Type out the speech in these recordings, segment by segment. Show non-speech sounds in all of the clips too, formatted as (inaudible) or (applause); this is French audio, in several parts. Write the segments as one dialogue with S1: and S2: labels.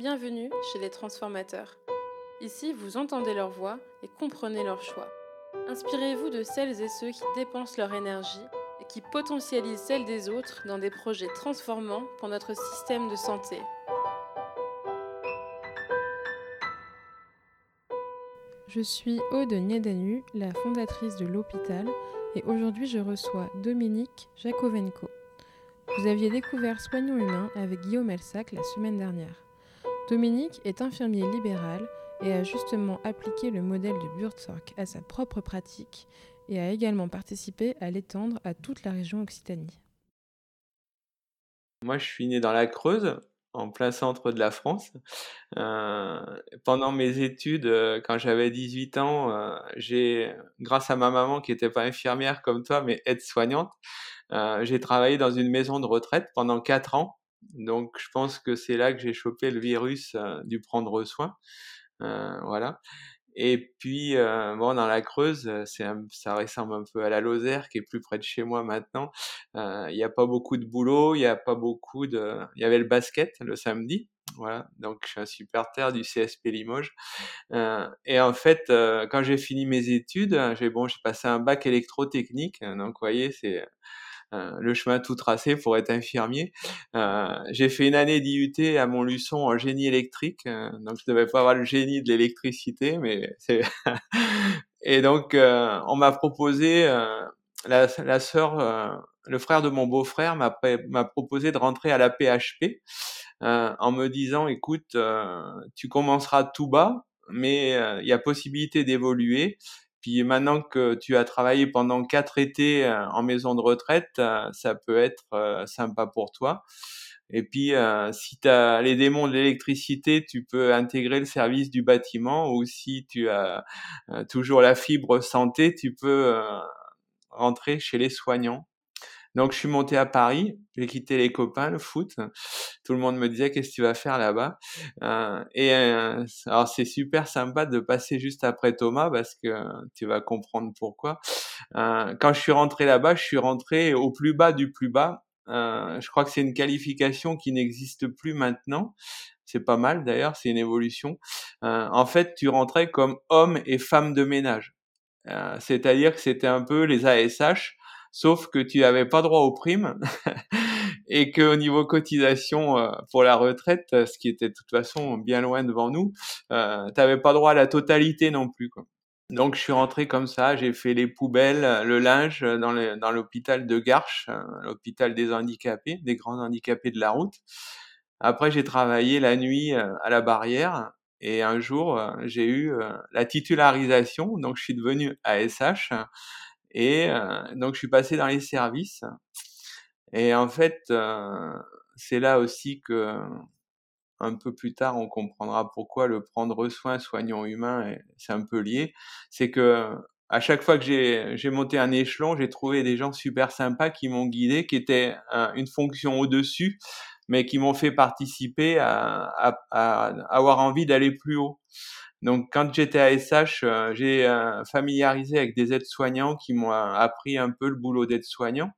S1: Bienvenue chez les transformateurs. Ici, vous entendez leur voix et comprenez leurs choix. Inspirez-vous de celles et ceux qui dépensent leur énergie et qui potentialisent celle des autres dans des projets transformants pour notre système de santé. Je suis Aude Niedanu, la fondatrice de l'hôpital, et aujourd'hui je reçois Dominique Jakovenko. Vous aviez découvert Soignons Humains avec Guillaume Elsac la semaine dernière. Dominique est infirmier libéral et a justement appliqué le modèle de Buurtzorg à sa propre pratique et a également participé à l'étendre à toute la région Occitanie.
S2: Moi, je suis né dans la Creuse, en plein centre de la France. Euh, pendant mes études, euh, quand j'avais 18 ans, euh, j'ai, grâce à ma maman qui n'était pas infirmière comme toi, mais aide-soignante, j'ai travaillé dans une maison de retraite pendant 4 ans. Donc, je pense que c'est là que j'ai chopé le virus du prendre soin. voilà. Et puis, euh, bon, dans la Creuse, euh, ça ressemble un peu à la Lozère, qui est plus près de chez moi maintenant. Euh, il n'y a pas beaucoup de boulot, il n'y a pas beaucoup de... Il y avait le basket le samedi, voilà. Donc, je suis un supporter du CSP Limoges. Euh, et en fait, euh, quand j'ai fini mes études, j'ai bon, j'ai passé un bac électrotechnique. Donc, vous voyez, c'est euh, le chemin tout tracé pour être infirmier. Euh, j'ai fait une année d'IUT à Montluçon en génie électrique, euh, donc je devais pas avoir le génie de l'électricité, mais c'est (laughs) et donc on m'a proposé la, sœur, le frère de mon beau-frère m'a proposé de rentrer à la PHP en me disant écoute, tu commenceras tout bas, mais il y a possibilité d'évoluer puis maintenant que tu as travaillé pendant quatre étés euh, en maison de retraite, euh, ça peut être euh, sympa pour toi. Et puis, si tu as les démons de l'électricité, tu peux intégrer le service du bâtiment ou si tu as toujours la fibre santé, tu peux rentrer chez les soignants. Donc je suis monté à Paris, j'ai quitté les copains, le foot. Tout le monde me disait qu'est-ce que tu vas faire là-bas? Euh, et euh, alors c'est super sympa de passer juste après Thomas parce que tu vas comprendre pourquoi. Euh, quand je suis rentré là-bas, je suis rentré au plus bas du plus bas. Euh, je crois que c'est une qualification qui n'existe plus maintenant. C'est pas mal d'ailleurs, c'est une évolution. Euh, en fait, tu rentrais comme homme et femme de ménage. Euh, c'est-à-dire que c'était un peu les ASH sauf que tu n'avais pas droit aux primes (laughs) et qu'au niveau cotisation euh, pour la retraite, ce qui était de toute façon bien loin devant nous, euh, tu n'avais pas droit à la totalité non plus. Donc je suis rentré comme ça, j'ai fait les poubelles, le linge dans l'hôpital de Garches, euh, l'hôpital des handicapés, des grands handicapés de la route. Après j'ai travaillé la nuit à la barrière et un jour j'ai eu la titularisation, donc je suis devenu ASH et euh, donc, je suis passé dans les services. Et en fait, euh, c'est là aussi que, un peu plus tard, on comprendra pourquoi le prendre soin, soignant humain, c'est un peu lié. C'est que à chaque fois que j'ai monté un échelon, j'ai trouvé des gens super sympas qui m'ont guidé, qui étaient une fonction au-dessus, mais qui m'ont fait participer à, à, à avoir envie d'aller plus haut. Donc, quand j'étais à SH, euh, j'ai euh, familiarisé avec des aides-soignants qui m'ont euh, appris un peu le boulot d'aide-soignant.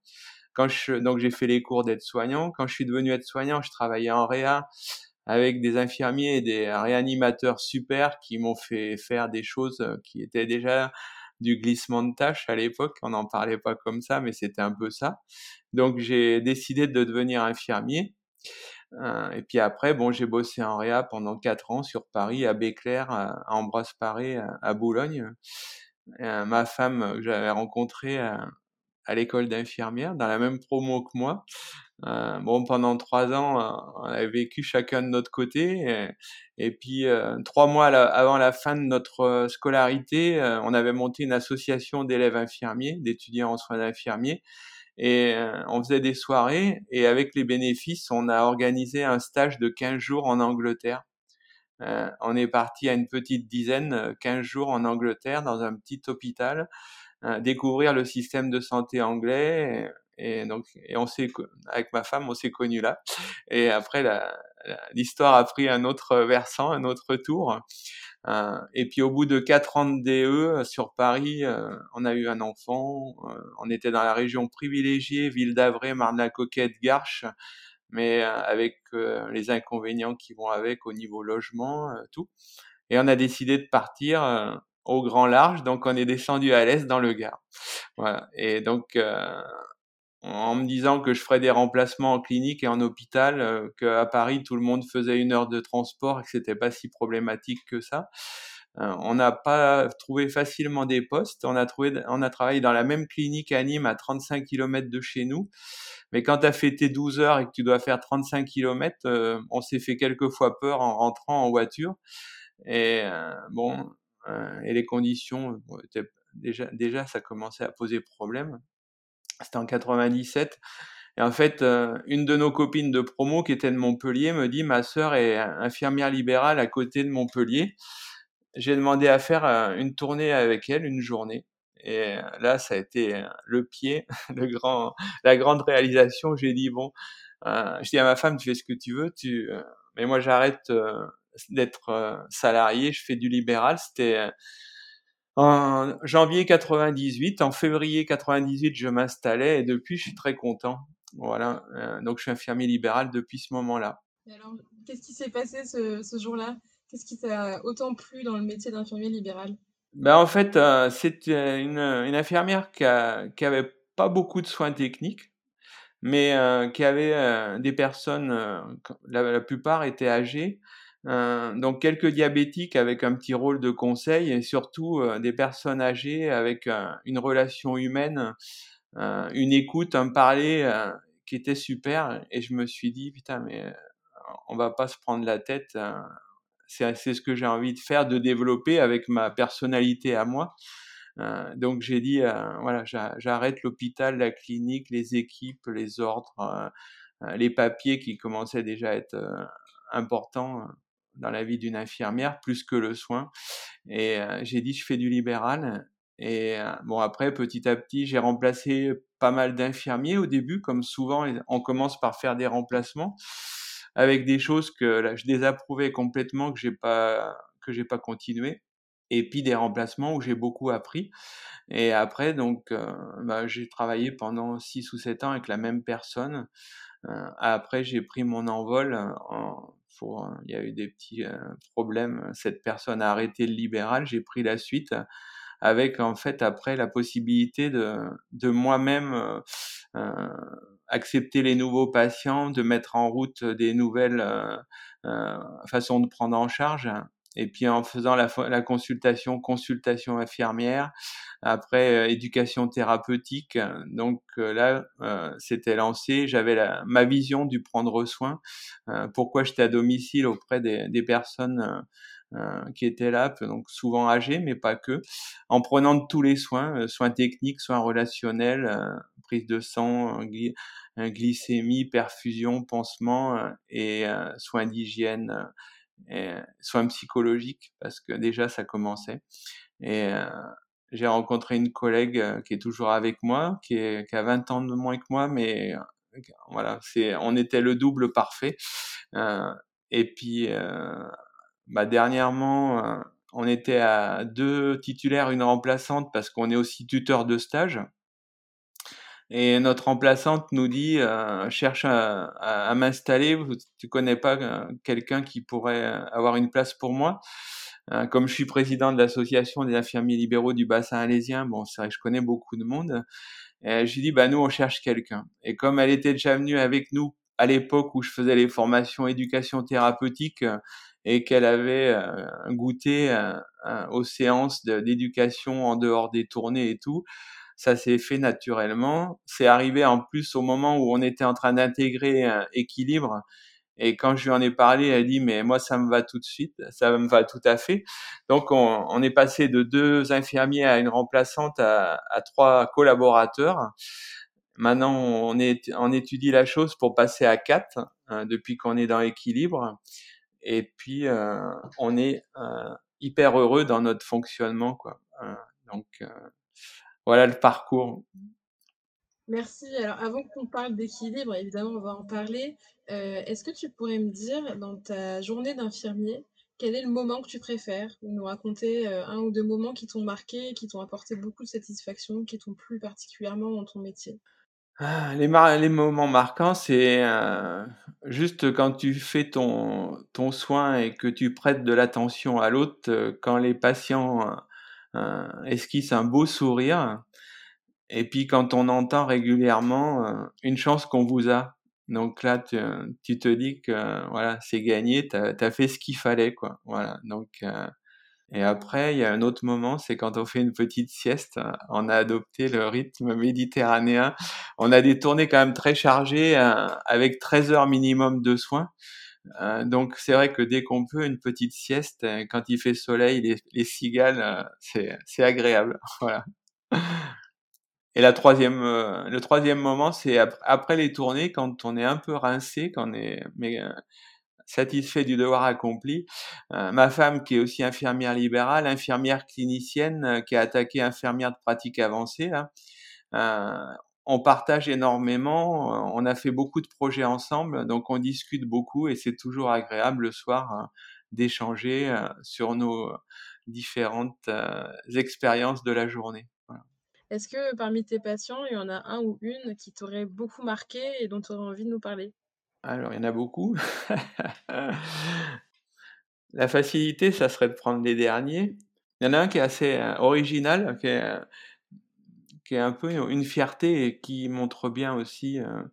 S2: Quand je, donc, j'ai fait les cours d'aide-soignant. Quand je suis devenu aide-soignant, je travaillais en réa avec des infirmiers et des réanimateurs super qui m'ont fait faire des choses qui étaient déjà du glissement de tâches à l'époque. On n'en parlait pas comme ça, mais c'était un peu ça. Donc, j'ai décidé de devenir infirmier. Euh, et puis après, bon, j'ai bossé en réa pendant quatre ans sur Paris, à Béclair, à, Ambroise-Paré, à, Boulogne. Euh, ma femme que j'avais rencontrée à, l'école d'infirmière, dans la même promo que moi. Euh, bon, pendant trois ans, on avait vécu chacun de notre côté. Et, puis, trois mois avant la fin de notre scolarité, on avait monté une association d'élèves infirmiers, d'étudiants en soins d'infirmiers et euh, on faisait des soirées et avec les bénéfices, on a organisé un stage de 15 jours en Angleterre. Euh, on est parti à une petite dizaine, 15 euh, jours en Angleterre dans un petit hôpital, découvrir le système de santé anglais. Et, donc, et on s'est, avec ma femme, on s'est connus là. Et après, l'histoire a pris un autre versant, un autre tour. Euh, et puis au bout de quatre ans de DE euh, sur Paris, euh, on a eu un enfant. on était dans la région privilégiée, Ville d'Avray, Marne-la-Coquette, Garches. mais avec les inconvénients qui vont avec au niveau logement, tout. Et on a décidé de partir au grand large, donc on est descendu à l'est dans le Gard. Voilà. Et donc en me disant que je ferais des remplacements en clinique et en hôpital, euh, qu'à Paris tout le monde faisait une heure de transport et que c'était pas si problématique que ça. Euh, on n'a pas trouvé facilement des postes. On a trouvé, on a travaillé dans la même clinique à Nîmes à 35 km de chez nous. Mais quand tu as fait tes 12 heures et que tu dois faire 35 km, euh, on s'est fait quelques fois peur en rentrant en voiture. Et bon, et les conditions, déjà, déjà, ça commençait à poser problème. C'était en 97. Et en fait, euh, une de nos copines de promo qui était de Montpellier me dit ma sœur est infirmière libérale à côté de Montpellier. J'ai demandé à faire euh, une tournée avec elle, une journée. Et euh, là, ça a été le pied, (laughs) le grand, la grande réalisation. J'ai dit bon, je dis à ma femme, tu fais ce que tu veux, tu, mais moi j'arrête d'être salarié, je fais du libéral. C'était en janvier 98, en février 98, je m'installais et depuis, je suis très content. Voilà, euh, donc je suis infirmier libéral depuis ce moment-là.
S1: alors, qu'est-ce qui s'est passé ce, ce jour-là? Qu'est-ce qui t'a autant plu dans le métier d'infirmier libéral?
S2: Ben, En fait, euh, c'est une, une, infirmière qui, a, qui avait pas beaucoup de soins techniques, mais euh, qui avait euh, des personnes, la, la, plupart étaient âgées, euh, donc quelques diabétiques avec un petit rôle de conseil et surtout euh, des personnes âgées avec euh, une relation humaine, une écoute, un parler qui était super. Et je me suis dit putain mais on va pas se prendre la tête. c'est ce que j'ai envie de faire, de développer avec ma personnalité à moi. donc j'ai dit voilà j'arrête l'hôpital, la clinique, les équipes, les ordres, les papiers qui commençaient déjà à être importants dans la vie d'une infirmière plus que le soin. Et euh, j'ai dit je fais du libéral. Et euh, bon après petit à petit j'ai remplacé pas mal d'infirmiers au début comme souvent on commence par faire des remplacements avec des choses que là, je désapprouvais complètement que j'ai pas que j'ai pas continué et puis des remplacements où j'ai beaucoup appris et après donc euh, bah, j'ai travaillé pendant six ou sept ans avec la même personne après j'ai pris mon envol en, Hein. il y a eu des petits euh, problèmes. Cette personne a arrêté le libéral. J'ai pris la suite avec en fait après la possibilité de, de moi-même euh, euh, accepter les nouveaux patients, de mettre en route des nouvelles façons de prendre en charge et puis en faisant la, la consultation, consultation infirmière, après euh, éducation thérapeutique. Donc euh, là, euh, c'était lancé. J'avais ma vision du prendre soin. pourquoi j'étais à domicile auprès des, des personnes qui étaient là, donc souvent âgées, mais pas que, en prenant tous les soins, soins techniques, soins relationnels, prise de sang, glycémie, perfusion, pansement et soins d'hygiène et soins psychologiques parce que déjà ça commençait. Et euh, j'ai rencontré une collègue euh, qui est toujours avec moi, qui, est, qui a 20 ans de moins que moi, mais euh, voilà, c'est, on était le double parfait. Euh, et puis, bah, dernièrement, on était à deux titulaires, une remplaçante, parce qu'on est aussi tuteur de stage. Et notre remplaçante nous dit euh, cherche à, à, m'installer. Tu connais pas euh, quelqu'un qui pourrait euh, avoir une place pour moi? Euh, Comme je suis président de l'association des infirmiers libéraux du bassin alésien, bon, c'est vrai que je connais beaucoup de monde. Et je lui dis bah nous on cherche quelqu'un. Et comme elle était déjà venue avec nous à l'époque où je faisais les formations éducation thérapeutique et qu'elle avait goûté aux séances d'éducation en dehors des tournées et tout ça s'est fait naturellement. C'est arrivé en plus au moment où on était en train d'intégrer équilibre. Et quand je lui en ai parlé, elle dit mais moi ça me va tout de suite, ça me va tout à fait. Donc on, est passé de deux infirmiers à une remplaçante à, trois collaborateurs. Maintenant on, étudie la chose pour passer à quatre hein, depuis qu'on est dans l'équilibre. Et puis euh, on est euh, hyper heureux dans notre fonctionnement quoi. Euh, donc voilà le parcours.
S1: Merci. Alors, avant qu'on parle d'équilibre, évidemment, on va en parler. Euh, est-ce que tu pourrais me dire, dans ta journée d'infirmier, quel est le moment que tu préfères? Nous raconter euh, un ou deux moments qui t'ont marqué, qui t'ont apporté beaucoup de satisfaction, qui t'ont plu particulièrement dans ton métier?
S2: Ah, les, moments marquants, c'est, heu, juste quand tu fais ton ton soin et que tu prêtes de l'attention à l'autre, quand les patients, heu, esquissent un beau sourire? Et puis quand on entend régulièrement, heu: «Une chance qu'on vous a». Donc là, tu tu te dis que, voilà, c'est gagné, tu as fait ce qu'il fallait, quoi. Voilà, donc et après, il y a un autre moment, c'est quand on fait une petite sieste. On a adopté le rythme méditerranéen. On a des tournées quand même très chargées, avec 13 heures minimum de soins. Heu, donc c'est vrai que dès qu'on peut, une petite sieste, quand il fait soleil, les les cigales, c'est c'est agréable, (laughs) voilà. Et la 3e, heu, le 3e moment, c'est ap après les tournées, quand on est un peu rincé, quand on est satisfait du devoir accompli. Ma femme qui est aussi infirmière libérale, infirmière clinicienne, qui a attaqué infirmière de pratique avancée on partage énormément, on a fait beaucoup de projets ensemble, donc on discute beaucoup et c'est toujours agréable le soir d'échanger, heu, sur nos différentes, expériences de la journée. Voilà.
S1: Est-ce que parmi tes patients, il y en a un ou une qui t'aurait beaucoup marqué et dont tu aurais envie de nous parler?
S2: Alors, il y en a beaucoup. (laughs) La facilité, ça serait de prendre les derniers. Il y en a un qui est assez, original, qui est qui est un peu une fierté et qui montre bien aussi, heu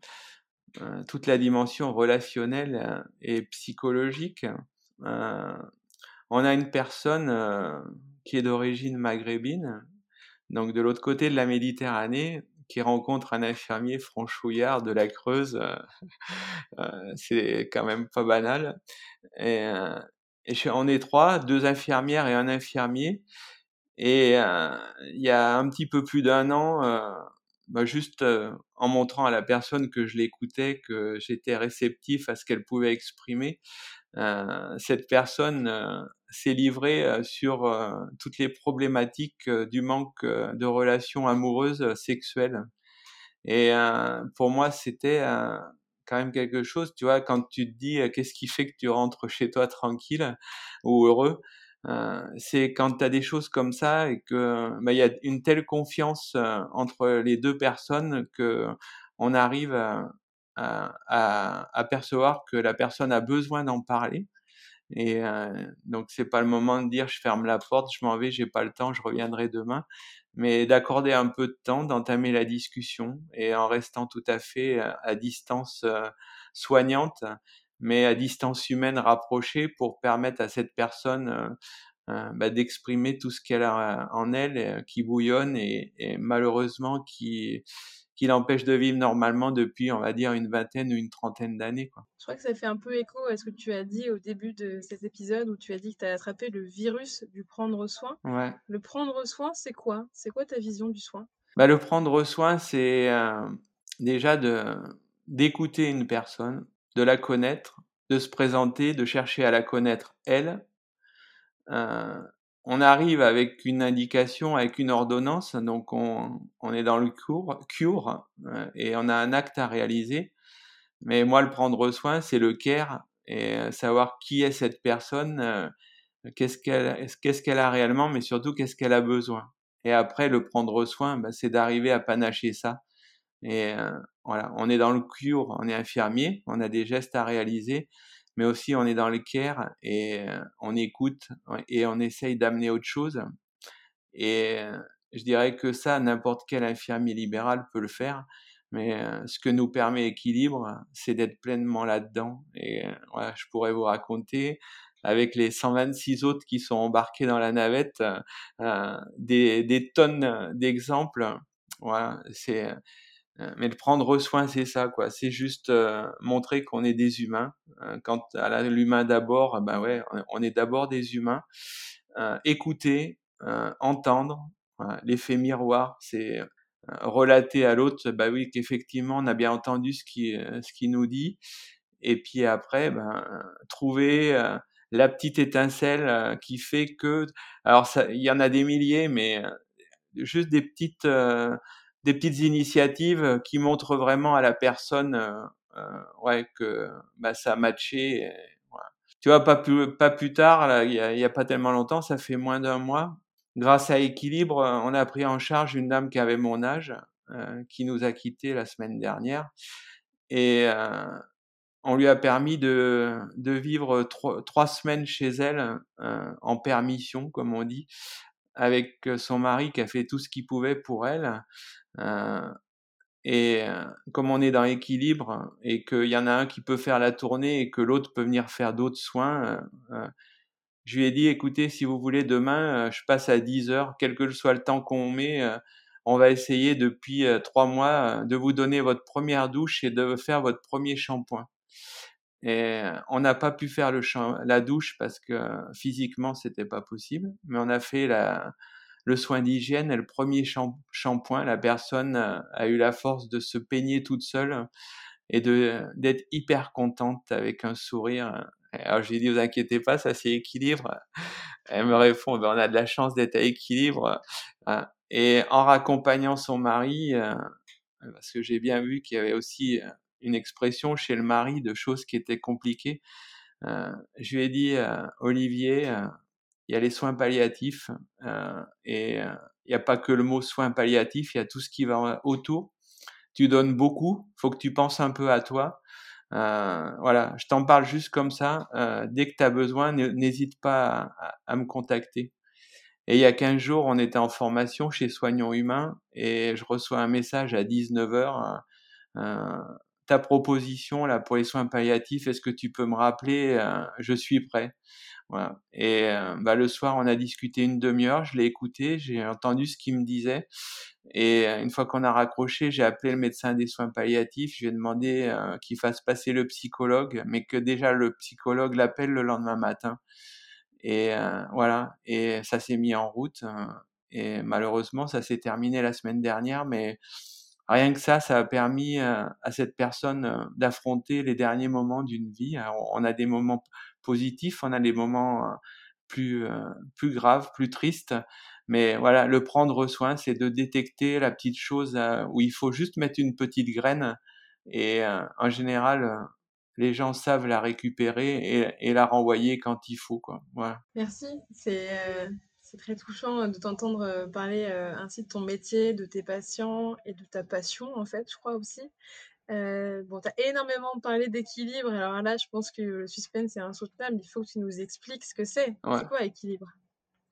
S2: heu, toute la dimension relationnelle et psychologique. On a une personne, qui est d'origine maghrébine, donc de l'autre côté de la Méditerranée, qui rencontre un infirmier franchouillard de la Creuse, (laughs) c'est quand même pas banal et et on est 3, 2 infirmières et 1 infirmier et heu, il y a un petit peu plus d'1 an, heu, bah, juste, heu, en montrant à la personne que je l'écoutais, que j'étais réceptif à ce qu'elle pouvait exprimer, cette personne, s'est livrée, sur, toutes les problématiques, du manque, de relations amoureuses sexuelles et pour moi, c'était, quand même quelque chose, tu vois? Quand tu te dis: «Qu'est-ce qui fait que tu rentres chez toi tranquille ou heureux?» Heu, c'est quand tu as des choses comme ça et que, bah, il y a une telle confiance, heu, entre les 2 personnes qu'on arrive à percevoir que la personne a besoin d'en parler et heu, donc c'est pas le moment de dire: «Je ferme la porte, je m'en vais, j'ai pas le temps, je reviendrai demain», mais d'accorder un peu de temps, d'entamer la discussion et en restant tout à fait à distance, soignante, mais à distance humaine rapprochée pour permettre à cette personne, heu heu, bah, d'exprimer tout ce qu'elle a en elle, qui bouillonne et et malheureusement qui qui l'empêche de vivre normalement depuis, on va dire, une vingtaine ou une trentaine d'années.
S1: Je crois que ça fait un peu écho à ce que tu as dit au début de cet épisode où tu as dit que tu as attrapé le virus du prendre soin.
S2: Ouais.
S1: Le prendre soin, c'est quoi? C'est quoi ta vision du soin?
S2: Bah, le prendre soin, c'est, déjà de d'écouter une personne, de la connaître, de se présenter, de chercher à la connaître elle. Heu, on arrive avec une indication, avec une ordonnance, donc on on est dans le cours cure, heu et on a un acte à réaliser, mais moi, le prendre soin, c'est le care et savoir qui est cette personne, qu'est-ce qu'elle qu'est-ce qu'elle a réellement, mais surtout qu'est-ce qu'elle a besoin et après le prendre soin, bah, c'est d'arriver à panacher ça et on est dans le cure, on est infirmier, on a des gestes à réaliser, mais aussi on est dans le care et heu, on écoute et on essaye d'amener autre chose et heu, je dirais que ça, n'importe quel infirmier libéral peut le faire, mais heu, ce que nous permet Équilibre, c'est d'être pleinement là-dedans et voilà, je pourrais vous raconter avec les 126 autres qui sont embarqués dans la navette, des des tonnes d'exemples. Voilà, c'est, mais le prendre soin, c'est ça, quoi. C'est juste, heu, montrer qu'on est des humains, heu, quant à l'humain d'abord, bah, ouais, on est d'abord des humains, heu, écouter, heu, entendre, voilà, l'effet miroir, c'est, relater à l'autre, bah, oui, qu'effectivement, on a bien entendu ce qui, ce qu'il nous dit. Et puis après, ben, trouver, la petite étincelle qui fait que alors il y en a des milliers, mais juste des petites, des petites initiatives qui montrent vraiment à la personne, heu heu, ouais, que, bah, ça a matché. Tu vois, pas plus pas plus tard, il y a y a pas tellement longtemps, ça fait moins d'1 mois, grâce à Équilibre, on a pris en charge une dame qui avait mon âge, qui nous a quittés la semaine dernière. Et on lui a permis de, de vivre trois, trois, semaines chez elle en permission, comme on dit, avec son mari qui a fait tout ce qu'il pouvait pour elle. Et comme on est dans l'équilibre et qu'il y en a un qui peut faire la tournée et que l'autre peut venir faire d'autres soins, je lui ai dit, écoutez, si vous voulez, demain, je passe à 10 heures, quel que soit le temps qu'on met, on va essayer depuis trois mois de vous donner votre première douche et de faire votre premier shampoing. Et on n'a pas pu faire le la douche parce que physiquement, c'était pas possible, mais on a fait la, le soin d'hygiène et le premier shampoing, la personne a eu la force de se peigner toute seule et de d'être hyper contente avec un sourire. Alors je lui ai dit, vous inquiétez pas, ça s'équilibre. Elle me répond, ben, on a de la chance d'être à équilibre. Hein. Et en raccompagnant son mari, parce que j'ai bien vu qu'il y avait aussi une expression chez le mari de choses qui étaient compliquées, je lui ai dit, Olivier, il y a les soins palliatifs euh, et euh, il n'y a pas que le mot soins palliatifs, il y a tout ce qui va autour. Tu donnes beaucoup, faut que tu penses un peu à toi. Euh, voilà, je t'en parle juste comme ça. Euh, dès que tu as besoin, n'hésite pas à, me contacter. Et il y a 15 jours, on était en formation chez Soignons Humains et je reçois un message à 19h. Euh, ta proposition là pour les soins palliatifs, est-ce que tu peux me rappeler Je suis prêt? Voilà. Et euh, bah, le soir, on a discuté une demi-heure, je l'ai écouté, j'ai entendu ce qu'il me disait. Et euh, une fois qu'on a raccroché, j'ai appelé le médecin des soins palliatifs, je lui ai demandé euh, qu'il fasse passer le psychologue, mais que déjà le psychologue l'appelle le lendemain matin. Et voilà, et ça s'est mis en route. et malheureusement, ça s'est terminé la semaine dernière, mais rien que ça, ça a permis à cette personne d'affronter les derniers moments d'une vie. on a des moments positifs, on a des moments euh, plus, euh, plus graves, plus tristes. Mais voilà, le prendre soin, c'est de détecter la petite chose euh, où il faut juste mettre une petite graine. Et en général, les gens savent la récupérer et, la renvoyer quand il faut. Quoi.
S1: Merci. C'est c'est très touchant de t'entendre parler ainsi de ton métier, de tes patients et de ta passion, en fait, je crois aussi. Euh, bon, tu as énormément parlé d'équilibre. Alors là, je pense que le suspense est insoutenable. Il faut que tu nous expliques ce que c'est. C'est quoi équilibre?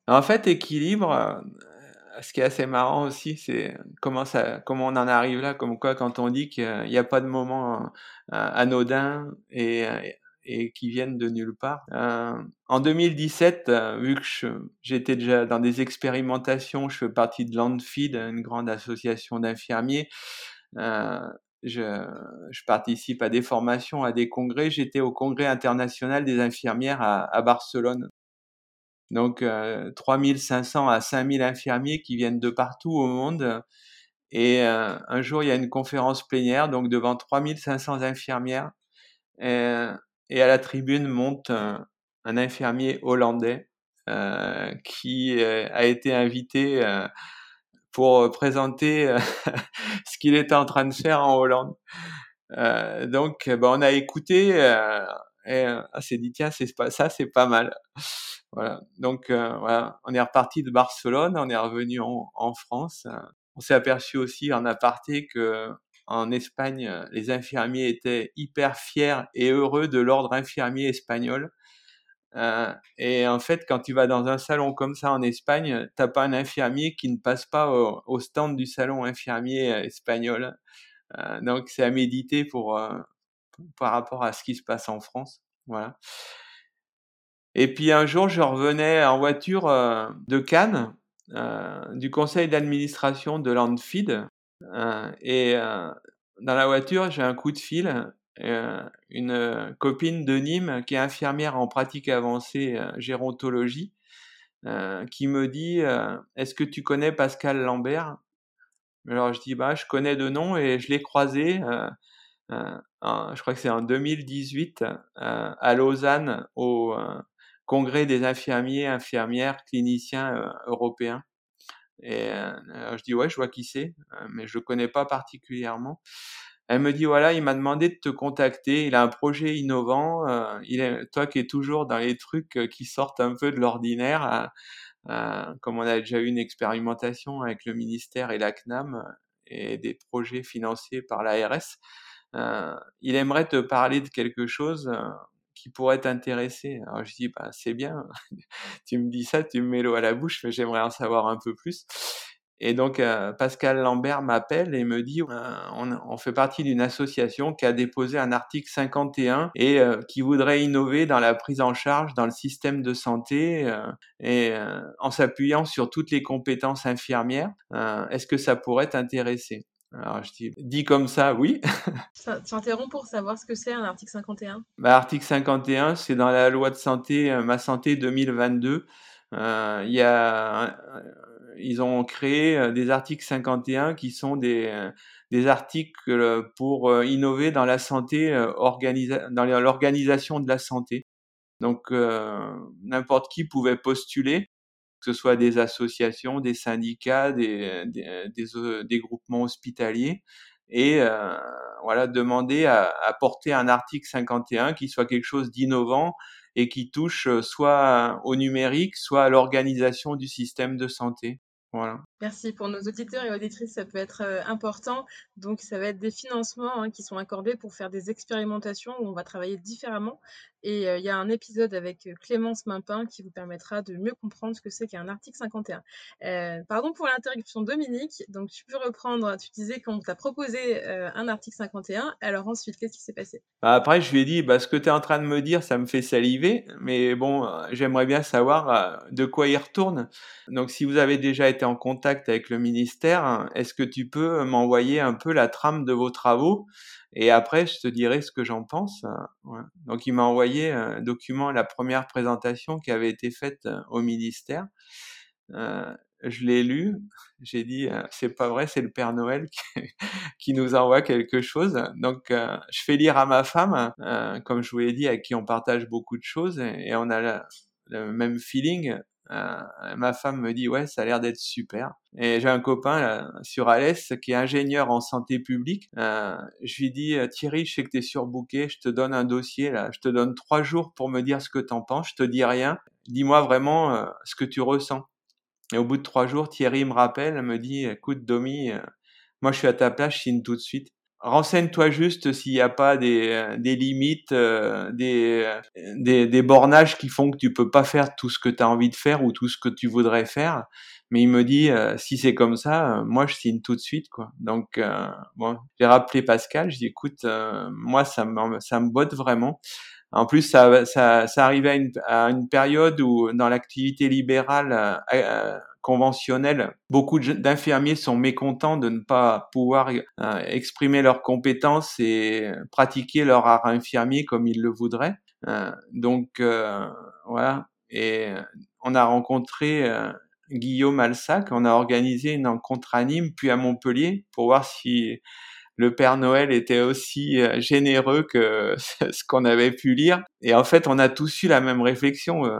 S2: En fait, équilibre, euh, ce qui est assez marrant aussi, c'est comment, ça, comment on en arrive là. Comme quoi, quand on dit qu'il n'y a pas de moment euh, anodin et, et qui viennent de nulle part. en 2017, vu que j'étais déjà dans des expérimentations, je fais partie de l'ANFID, une grande association d'infirmiers. Euh, je, participe à des formations, à des congrès. J'étais au congrès international des infirmières à, Barcelone. Donc euh, 3500 à 5000 infirmiers qui viennent de partout au monde. Et euh, un jour, il y a une conférence plénière, donc devant 3500 infirmières. Et à la tribune monte un, infirmier hollandais euh, qui euh, a été invité euh, pour euh, présenter euh, (laughs) ce qu'il était en train de faire en Hollande. Donc, ben, on a écouté et on s'est dit tiens, c'est pas ça, c'est pas mal. Voilà. Donc, voilà, on est reparti de Barcelone, on est revenu en, en France. On s'est aperçu aussi en aparté que en Espagne, les infirmiers étaient hyper fiers et heureux de l'ordre infirmier espagnol. Euh, et en fait, quand tu vas dans un salon comme ça en Espagne, t'as pas un infirmier qui ne passe pas au, stand du salon infirmier euh, espagnol. Euh, donc, c'est à méditer pour par rapport à ce qui se passe en France. Voilà. Et puis un jour, je revenais en voiture de Cannes, du conseil d'administration de Landfeed, et dans la voiture, j'ai un coup de fil une copine de Nîmes qui est infirmière en pratique avancée gérontologie, qui me dit Est-ce que tu connais Pascal Lambert? Alors je dis bah, Je connais de nom et je l'ai croisé. je crois que c'est en 2018 à Lausanne au congrès des infirmiers, infirmières, cliniciens européens. Et je dis ouais, je vois qui c'est, mais je connais pas particulièrement. Elle me dit voilà, il m'a demandé de te contacter. Il a un projet innovant. Euh, toi qui es toujours dans les trucs euh, qui sortent un peu de l'ordinaire, euh, comme on a déjà eu une expérimentation avec le ministère et la CNAM. et des projets financés par l'ARS. Euh, il aimerait te parler de quelque chose euh, qui pourrait t'intéresser. Alors je dis, bah, c'est bien, (laughs) tu me dis ça, tu me mets l'eau à la bouche, mais j'aimerais en savoir un peu plus. Et donc euh, Pascal Lambert m'appelle et me dit euh, on, fait partie d'une association qui a déposé un article 51 et euh, qui voudrait innover dans la prise en charge dans le système de santé et en s'appuyant sur toutes les compétences infirmières. Est-ce que ça pourrait t'intéresser? Alors je dis, dit comme ça, oui. (laughs)
S1: tu interromps pour savoir ce que c'est un article 51
S2: bah, Article 51, c'est dans la loi de santé, Ma Santé 2022. Euh, y a ils ont créé euh, des articles 51 qui sont des, euh, des articles pour euh, innover dans la santé, dans l'organisation de la santé. Donc n'importe qui pouvait postuler, que ce soit des associations, des syndicats, des, des, groupements hospitaliers, et voilà demander à, porter un article 51 qui soit quelque chose d'innovant et qui touche soit au numérique, soit à l'organisation du système de santé. Voilà.
S1: Merci. Pour nos auditeurs et auditrices, ça peut être euh, important. Donc, ça va être des financements hein, qui sont accordés pour faire des expérimentations où on va travailler différemment. Et euh, il y a un épisode avec euh, Clémence Mimpin qui vous permettra de mieux comprendre ce que c'est qu'un article 51. pardon pour l'interruption, Dominique. Donc, tu peux reprendre. Tu disais qu'on t'a proposé un article 51. Alors ensuite, qu'est-ce qui s'est passé?
S2: Bah, Après, je lui ai dit, bah, ce que tu es en train de me dire, ça me fait saliver. Mais bon, j'aimerais bien savoir de quoi il retourne. Donc, si vous avez déjà été en contact avec le ministère, est-ce que tu peux m'envoyer un peu la trame de vos travaux? Et après je te dirai ce que j'en pense. Donc il m'a envoyé un document, la première présentation qui avait été faite euh, au ministère. Euh, je l'ai lu, j'ai dit euh, c'est pas vrai, c'est le Père Noël qui, (laughs) nous envoie quelque chose. Donc je fais lire à ma femme, comme je vous l'ai dit, avec qui on partage beaucoup de choses et, on a le même feeling. Euh, ma femme me dit ouais, ça a l'air d'être super. Et j'ai un copain sur Alès qui est ingénieur en santé publique. Euh, je lui dis Thierry, je sais que tu es surbooké, je te donne un dossier là, je te donne trois jours pour me dire ce que t'en penses. Je te dis rien. Dis-moi vraiment euh, ce que tu ressens. Et au bout de trois jours, Thierry me rappelle, me dit écoute Domi, moi je suis à ta place, je signe tout de suite renseigne-toi juste s'il n'y a pas des, euh, des limites, euh, des, euh, des, des, bornages qui font que tu peux pas faire tout ce que tu as envie de faire ou tout ce que tu voudrais faire. Mais il me dit, si c'est comme ça, moi je signe tout de suite. quoi. Donc, bon, j'ai rappelé Pascal, je dis, écoute, moi ça me, ça me botte vraiment. En plus, ça, arrivait à une, période où dans l'activité libérale, conventionnel. Beaucoup d'infirmiers sont mécontents de ne pas pouvoir euh, exprimer leurs compétences et pratiquer leur art infirmier comme ils le voudraient. Euh, donc euh, voilà. Et on a rencontré Guillaume Alsac, on a organisé une rencontre anime puis à Montpellier pour voir si le Père Noël était aussi euh, généreux que (laughs) ce qu'on avait pu lire. Et en fait, on a tous eu la même réflexion. Euh,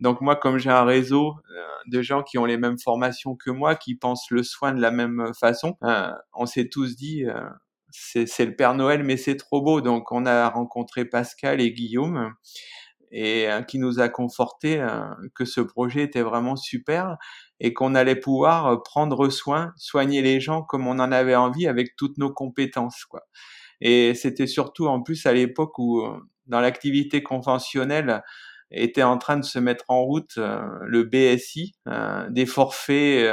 S2: donc moi, comme j'ai un réseau euh, de gens qui ont les mêmes formations que moi, qui pensent le soin de la même façon, on s'est tous dit, c'est le Père Noël, mais c'est trop beau. Donc on a rencontré Pascal et Guillaume et qui nous a conforté que ce projet était vraiment super et qu'on allait pouvoir euh, prendre soin, soigner les gens comme on en avait envie avec toutes nos compétences, quoi. Et c'était surtout en plus à l'époque où euh, dans l'activité conventionnelle était en train de se mettre en route euh, le BSI, des forfaits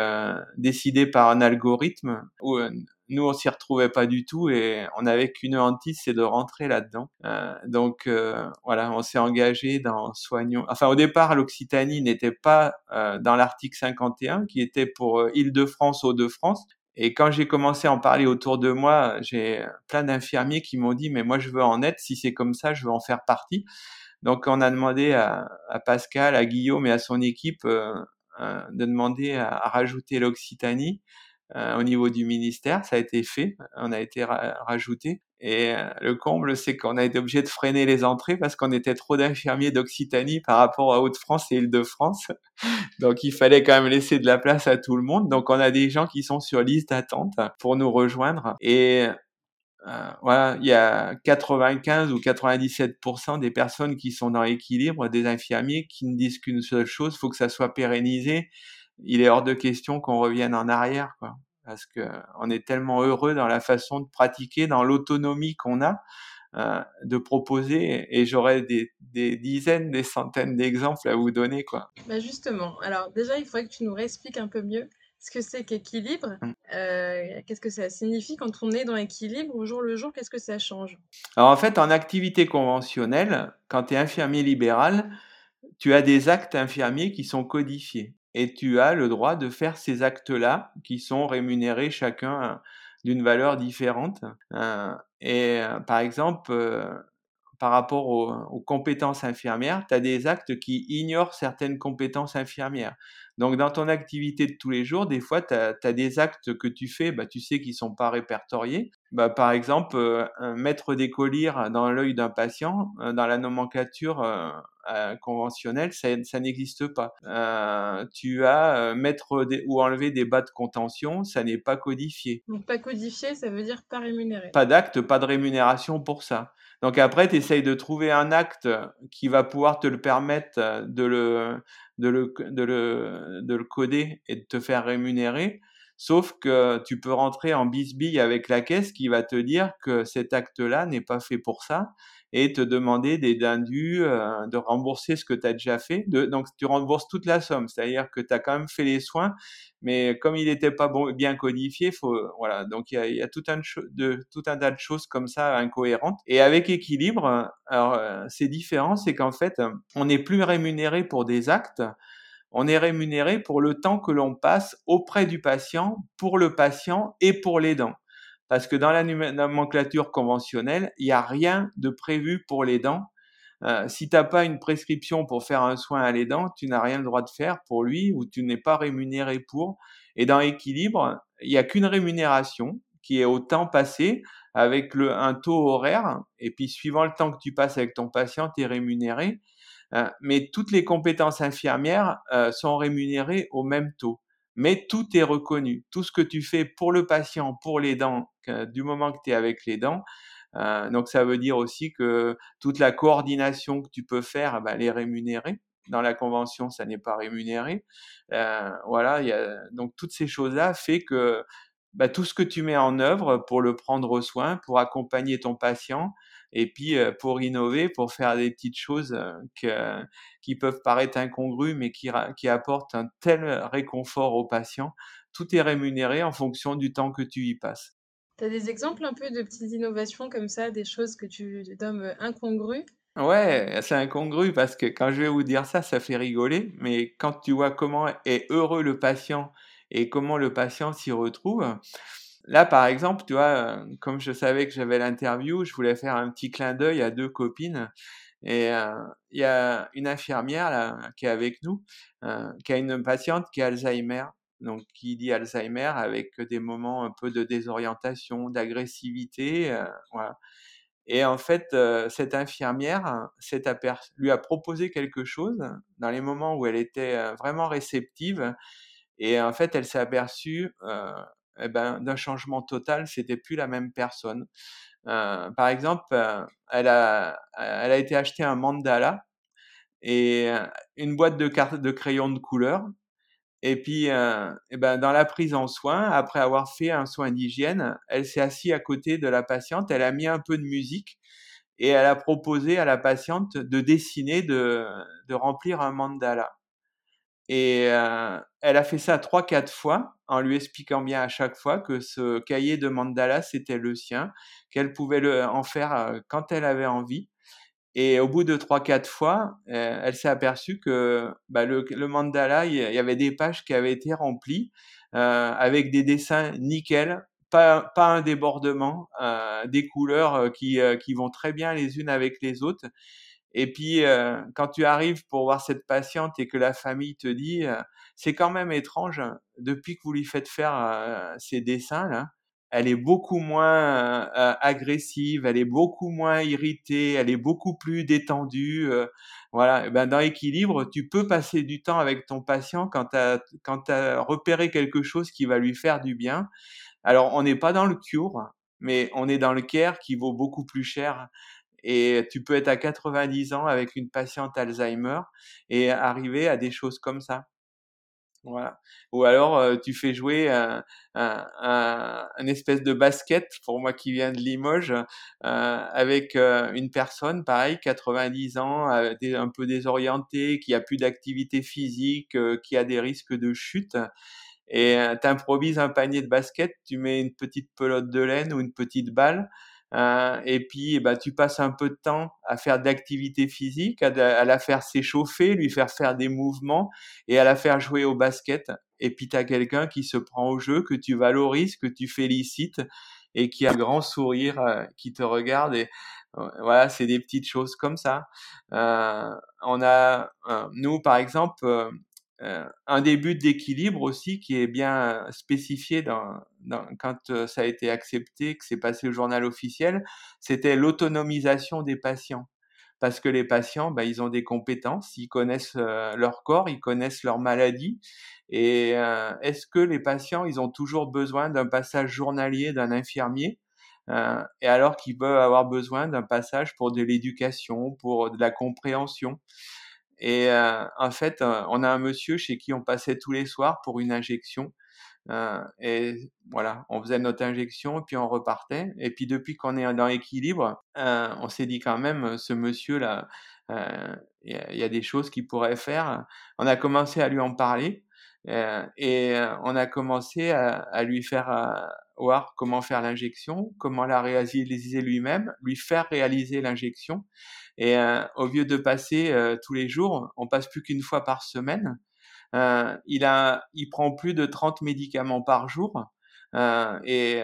S2: décidés par un algorithme où nous, on s'y retrouvait pas du tout et on n'avait qu'une hantise, c'est de rentrer là-dedans. Euh, donc euh, voilà, on s'est engagé dans Soignons. Enfin, au départ, l'Occitanie n'était pas euh, dans l'article 51, qui était pour Île-de-France, Hauts-de-France. Et quand j'ai commencé à en parler autour de moi, j'ai plein d'infirmiers qui m'ont dit, mais moi, je veux en être. Si c'est comme ça, je veux en faire partie. Donc, on a demandé à, Pascal, à Guillaume et à son équipe de demander à rajouter l'Occitanie. Euh, au niveau du ministère. Ça a été fait, on a été rajouté. Et euh, le comble, c'est qu'on a été obligé de freiner les entrées parce qu'on était trop d'infirmiers d'Occitanie par rapport à Haute-France et Île-de-France. (laughs) Donc il fallait quand même laisser de la place à tout le monde. Donc on a des gens qui sont sur liste d'attente pour nous rejoindre. Et euh, voilà, il y a 95 ou 97% des personnes qui sont dans l'équilibre, des infirmiers qui ne disent qu'une seule chose, faut que ça soit pérennisé il est hors de question qu'on revienne en arrière. Quoi. parce que on est tellement heureux dans la façon de pratiquer, dans l'autonomie qu'on a. Euh, de proposer et j'aurais des, dizaines, des centaines d'exemples à vous donner. Quoi.
S1: Bah justement, alors déjà il faudrait que tu nous réexpliques un peu mieux ce que c'est qu'équilibre, mmh. euh, qu'est-ce que ça signifie quand on est dans l'équilibre au jour le jour, qu'est-ce que ça change?
S2: Alors en fait, en activité conventionnelle, quand tu es infirmier libéral, tu as des actes infirmiers qui sont codifiés et tu as le droit de faire ces actes-là qui sont rémunérés chacun d'une valeur différente. Euh, et euh, par exemple, euh, par rapport aux, compétences infirmières, tu as des actes qui ignorent certaines compétences infirmières. Donc, dans ton activité de tous les jours, des fois, tu as, des actes que tu fais, bah, tu sais qu'ils sont pas répertoriés. Bah, par exemple, mettre des collyres dans l'œil d'un patient, dans la nomenclature conventionnelle, ça, ça n'existe pas. tu as mettre des, ou enlever des bas de contention, ça n'est pas codifié.
S1: Donc, pas codifié, ça veut dire pas rémunéré.
S2: Pas d'acte, pas de rémunération pour ça. Donc après, tu essayes de trouver un acte qui va pouvoir te le permettre de le, de le, de le, de le coder et de te faire rémunérer. Sauf que tu peux rentrer en bisbille avec la caisse qui va te dire que cet acte-là n'est pas fait pour ça et te demander des dindus, euh, de rembourser ce que tu as déjà fait. Donc, tu rembourses toute la somme, c'est-à-dire que tu as quand même fait les soins, mais comme il n'était pas bien codifié, faut, voilà. Donc, il y a, tout un tas de choses comme ça incohérentes. Et avec équilibre, alors, euh, c'est différent, c'est qu'en fait, on n'est plus rémunéré pour des actes, on est rémunéré pour le temps que l'on passe auprès du patient, pour le patient et pour les dents parce que dans la nomenclature conventionnelle, il n'y a rien de prévu pour les dents. Euh, si tu n'as pas une prescription pour faire un soin à les dents, tu n'as rien le droit de faire pour lui ou tu n'es pas rémunéré pour. Et dans l'équilibre, il n'y a qu'une rémunération qui est au temps passé avec un taux horaire. Et puis, suivant le temps que tu passes avec ton patient, tu es rémunéré. Euh, mais toutes les compétences infirmières euh, sont rémunérées au même taux mais tout est reconnu. Tout ce que tu fais pour le patient, pour les dents, du moment que tu es avec les dents, euh, donc ça veut dire aussi que toute la coordination que tu peux faire, bah, elle est rémunérée. Dans la convention, ça n'est pas rémunéré. Voilà, y a, donc toutes ces choses-là fait que bah, tout ce que tu mets en œuvre pour le prendre soin, pour accompagner ton patient, et puis euh, pour innover, pour faire des petites choses euh, que, qui peuvent paraître incongrues, mais qui, qui apportent un tel réconfort au patient, tout est rémunéré en fonction du temps que tu y passes.
S1: Tu as des exemples un peu de petites innovations comme ça, des choses que tu nommes incongrues?
S2: Ouais, c'est incongru parce que quand je vais vous dire ça, ça fait rigoler, mais quand tu vois comment est heureux le patient et comment le patient s'y retrouve, Là, par exemple, tu vois, euh, comme je savais que j'avais l'interview, je voulais faire un petit clin d'œil à deux copines. Et euh, il y a une infirmière là, qui est avec nous, euh, qui a une patiente qui a Alzheimer. Donc, qui dit Alzheimer avec des moments un peu de désorientation, d'agressivité. voilà. Et en fait, cette infirmière lui a proposé quelque chose dans les moments où elle était vraiment réceptive. Et en fait, elle s'est aperçue eh ben, d'un changement total, c'était plus la même personne. Euh, par exemple, euh, elle, a, été acheter un mandala et euh, une boîte de crayons de couleur. Et puis, eh ben, dans la prise en soin, après avoir fait un soin d'hygiène, elle s'est assise à côté de la patiente, elle a mis un peu de musique et elle a proposé à la patiente de dessiner, de, de remplir un mandala. Et elle a fait ça trois, quatre fois, en lui expliquant bien à chaque fois que ce cahier de mandala, c'était le sien, qu'elle pouvait le, en faire quand elle avait envie. Et au bout de trois, quatre fois, elle s'est aperçue que bah, le, mandala, il y avait des pages qui avaient été remplies avec des dessins nickel, pas, pas un débordement, des couleurs qui, qui vont très bien les unes avec les autres. Et puis, euh, quand tu arrives pour voir cette patiente et que la famille te dit, euh, c'est quand même étrange, depuis que vous lui faites faire euh, ces dessins, là, elle est beaucoup moins agressive, elle est beaucoup moins irritée, elle est beaucoup plus détendue. voilà, ben, dans l'équilibre, tu peux passer du temps avec ton patient quand tu as, as repéré quelque chose qui va lui faire du bien. Alors, on n'est pas dans le cure, mais on est dans le care qui vaut beaucoup plus cher. Et tu peux être à 90 ans avec une patiente Alzheimer et arriver à des choses comme ça. Voilà. Ou alors euh, tu fais jouer un, un, un, espèce de basket pour moi qui viens de Limoges euh, avec euh, une personne pareil 90 ans un peu désorienté qui a plus d'activité physique qui a des risques de chute et tu un panier de basket tu mets une petite pelote de laine ou une petite balle euh, et puis, bah, tu passes un peu de temps à faire d'activité physique, à, la faire s'échauffer, lui faire faire des mouvements et à la faire jouer au basket. Et puis, tu as quelqu'un qui se prend au jeu, que tu valorises, que tu félicites et qui a un grand sourire, euh, qui te regarde. Et euh, voilà, c'est des petites choses comme ça. On a, nous, par exemple, un début d'équilibre aussi qui est bien spécifié dans, dans, quand euh, ça a été accepté, que c'est passé au journal officiel, c'était l'autonomisation des patients. Parce que les patients, bah, ils ont des compétences, ils connaissent euh, leur corps, ils connaissent leur maladie. Et est-ce que les patients, ils ont toujours besoin d'un passage journalier d'un infirmier et alors qu'ils peuvent avoir besoin d'un passage pour de l'éducation, pour de la compréhension? Et euh, en fait, euh, on a un monsieur chez qui on passait tous les soirs pour une injection. Euh, et voilà, on faisait notre injection puis on repartait. Et puis depuis qu'on est dans l'équilibre, on s'est dit quand même, ce monsieur-là, il y, a des choses qu'il pourrait faire. On a commencé à lui en parler et on a commencé à, à lui faire voir comment faire l'injection, comment la réaliser lui-même, lui faire réaliser l'injection. Et euh, au lieu de passer euh, tous les jours, on passe plus qu'une fois par semaine. Euh, il a, il prend plus de 30 médicaments par jour. Euh, et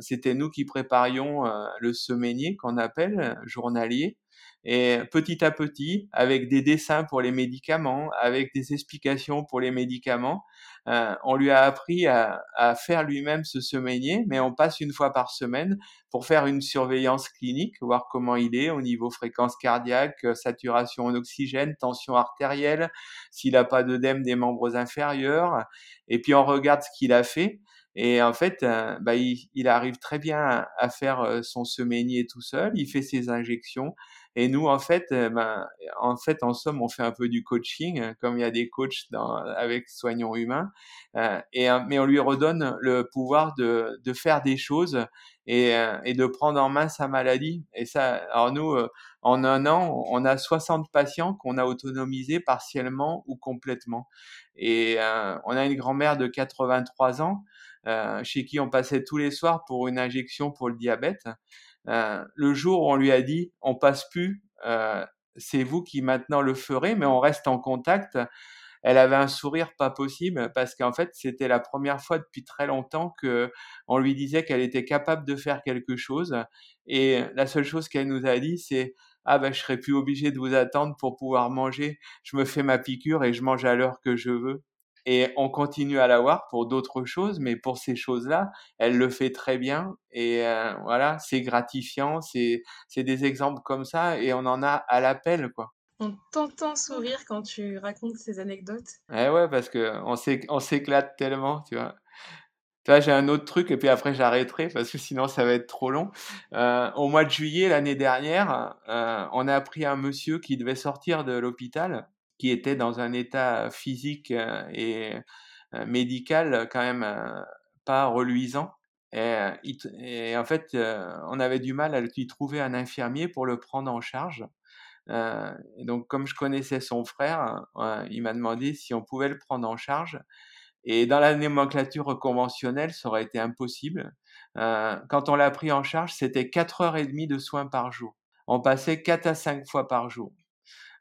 S2: c'était nous qui préparions le semainier qu'on appelle journalier. Et petit à petit, avec des dessins pour les médicaments, avec des explications pour les médicaments, euh, on lui a appris à, à faire lui-même ce semainier, mais on passe une fois par semaine pour faire une surveillance clinique, voir comment il est au niveau fréquence cardiaque, saturation en oxygène, tension artérielle, s'il n'a pas d'œdème des membres inférieurs, et puis on regarde ce qu'il a fait. Et en fait, euh, bah, il, arrive très bien à, faire euh, son semainier tout seul. Il fait ses injections. Et nous, en fait, euh, ben, en fait, en somme, on fait un peu du coaching, hein, comme il y a des coachs dans, avec soignants humains. Euh, et mais on lui redonne le pouvoir de, de faire des choses et, et, de prendre en main sa maladie. Et ça, alors nous, en un an, on a 60 patients qu'on a autonomisés partiellement ou complètement. Et on a une grand-mère de 83 ans euh, chez qui on passait tous les soirs pour une injection pour le diabète. Euh, le jour où on lui a dit on passe plus, euh, c'est vous qui maintenant le ferez, mais on reste en contact. Elle avait un sourire pas possible parce qu'en fait c'était la première fois depuis très longtemps que on lui disait qu'elle était capable de faire quelque chose et la seule chose qu'elle nous a dit c'est ah ben je serai plus obligé de vous attendre pour pouvoir manger, je me fais ma piqûre et je mange à l'heure que je veux. Et on continue à la voir pour d'autres choses, mais pour ces choses-là, elle le fait très bien. Et euh, voilà, c'est gratifiant, c'est des exemples comme ça, et on en a à l'appel, quoi.
S1: On t'entend sourire quand tu racontes ces anecdotes.
S2: Eh ouais, parce que on s'éclate tellement, tu vois. Tu vois, j'ai un autre truc, et puis après j'arrêterai, parce que sinon ça va être trop long. Euh, au mois de juillet l'année dernière, euh, on a appris un monsieur qui devait sortir de l'hôpital qui était dans un état physique euh, et euh, médical quand même euh, pas reluisant. Et, en fait, on avait du mal à lui trouver un infirmier pour le prendre en charge. donc, comme je connaissais son frère, il m'a demandé si on pouvait le prendre en charge. Et dans la nomenclature conventionnelle, ça aurait été impossible. quand on l'a pris en charge, c'était 4 heures et demie de soins par jour. On passait 4 à 5 fois par jour.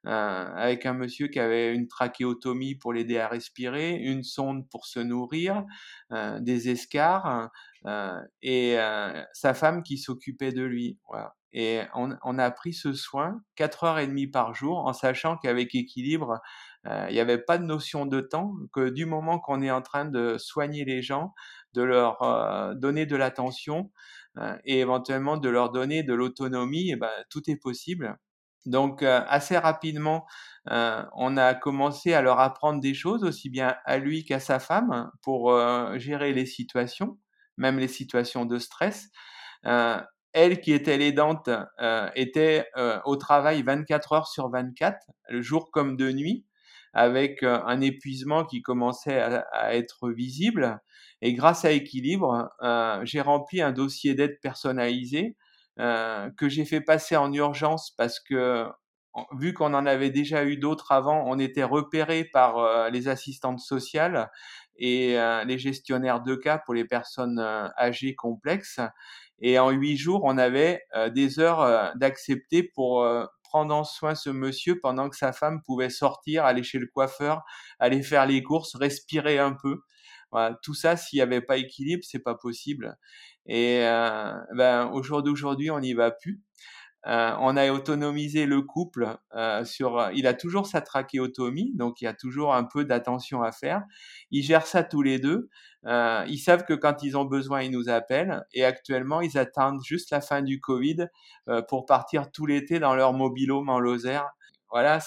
S2: Euh, avec un monsieur qui avait une trachéotomie pour l'aider à respirer, une sonde pour se nourrir, euh, des escarres, euh, et sa femme qui s'occupait de lui. Et on, a pris ce soin quatre heures et demie par jour, en sachant qu'avec équilibre, il n'y avait pas de notion de temps, que du moment qu'on est en train de soigner les gens, de leur donner de l'attention et éventuellement de leur donner de l'autonomie, eh ben, tout est possible. Donc euh, assez rapidement, euh, on a commencé à leur apprendre des choses, aussi bien à lui qu'à sa femme, pour euh, gérer les situations, même les situations de stress. elle qui était l'aidante était au travail 24 heures sur 24, le jour comme de nuit. avec un épuisement qui commençait à, être visible. Et grâce à Équilibre, j'ai rempli un dossier d'aide personnalisée que j'ai fait passer en urgence parce que vu qu'on en avait déjà eu d'autres avant, on était repéré par les assistantes sociales et les gestionnaires de cas pour les personnes âgées complexes. Et en huit jours, on avait des heures d'accepter pour prendre en soin ce monsieur pendant que sa femme pouvait sortir, aller chez le coiffeur, aller faire les courses, respirer un peu. Voilà, tout ça, s'il n'y avait pas équilibre, c'est pas possible. Et euh, ben, au jour d'aujourd'hui, on n'y va plus. Euh, on a autonomisé le couple euh, sur. Il a toujours sa trachéotomie, donc il y a toujours un peu d'attention à faire. Ils gèrent ça tous les deux. Ils savent que quand ils ont besoin, ils nous appellent. Et actuellement, ils attendent juste la fin du Covid pour partir tout l'été dans leur mobilhome en Lozère. Voilà,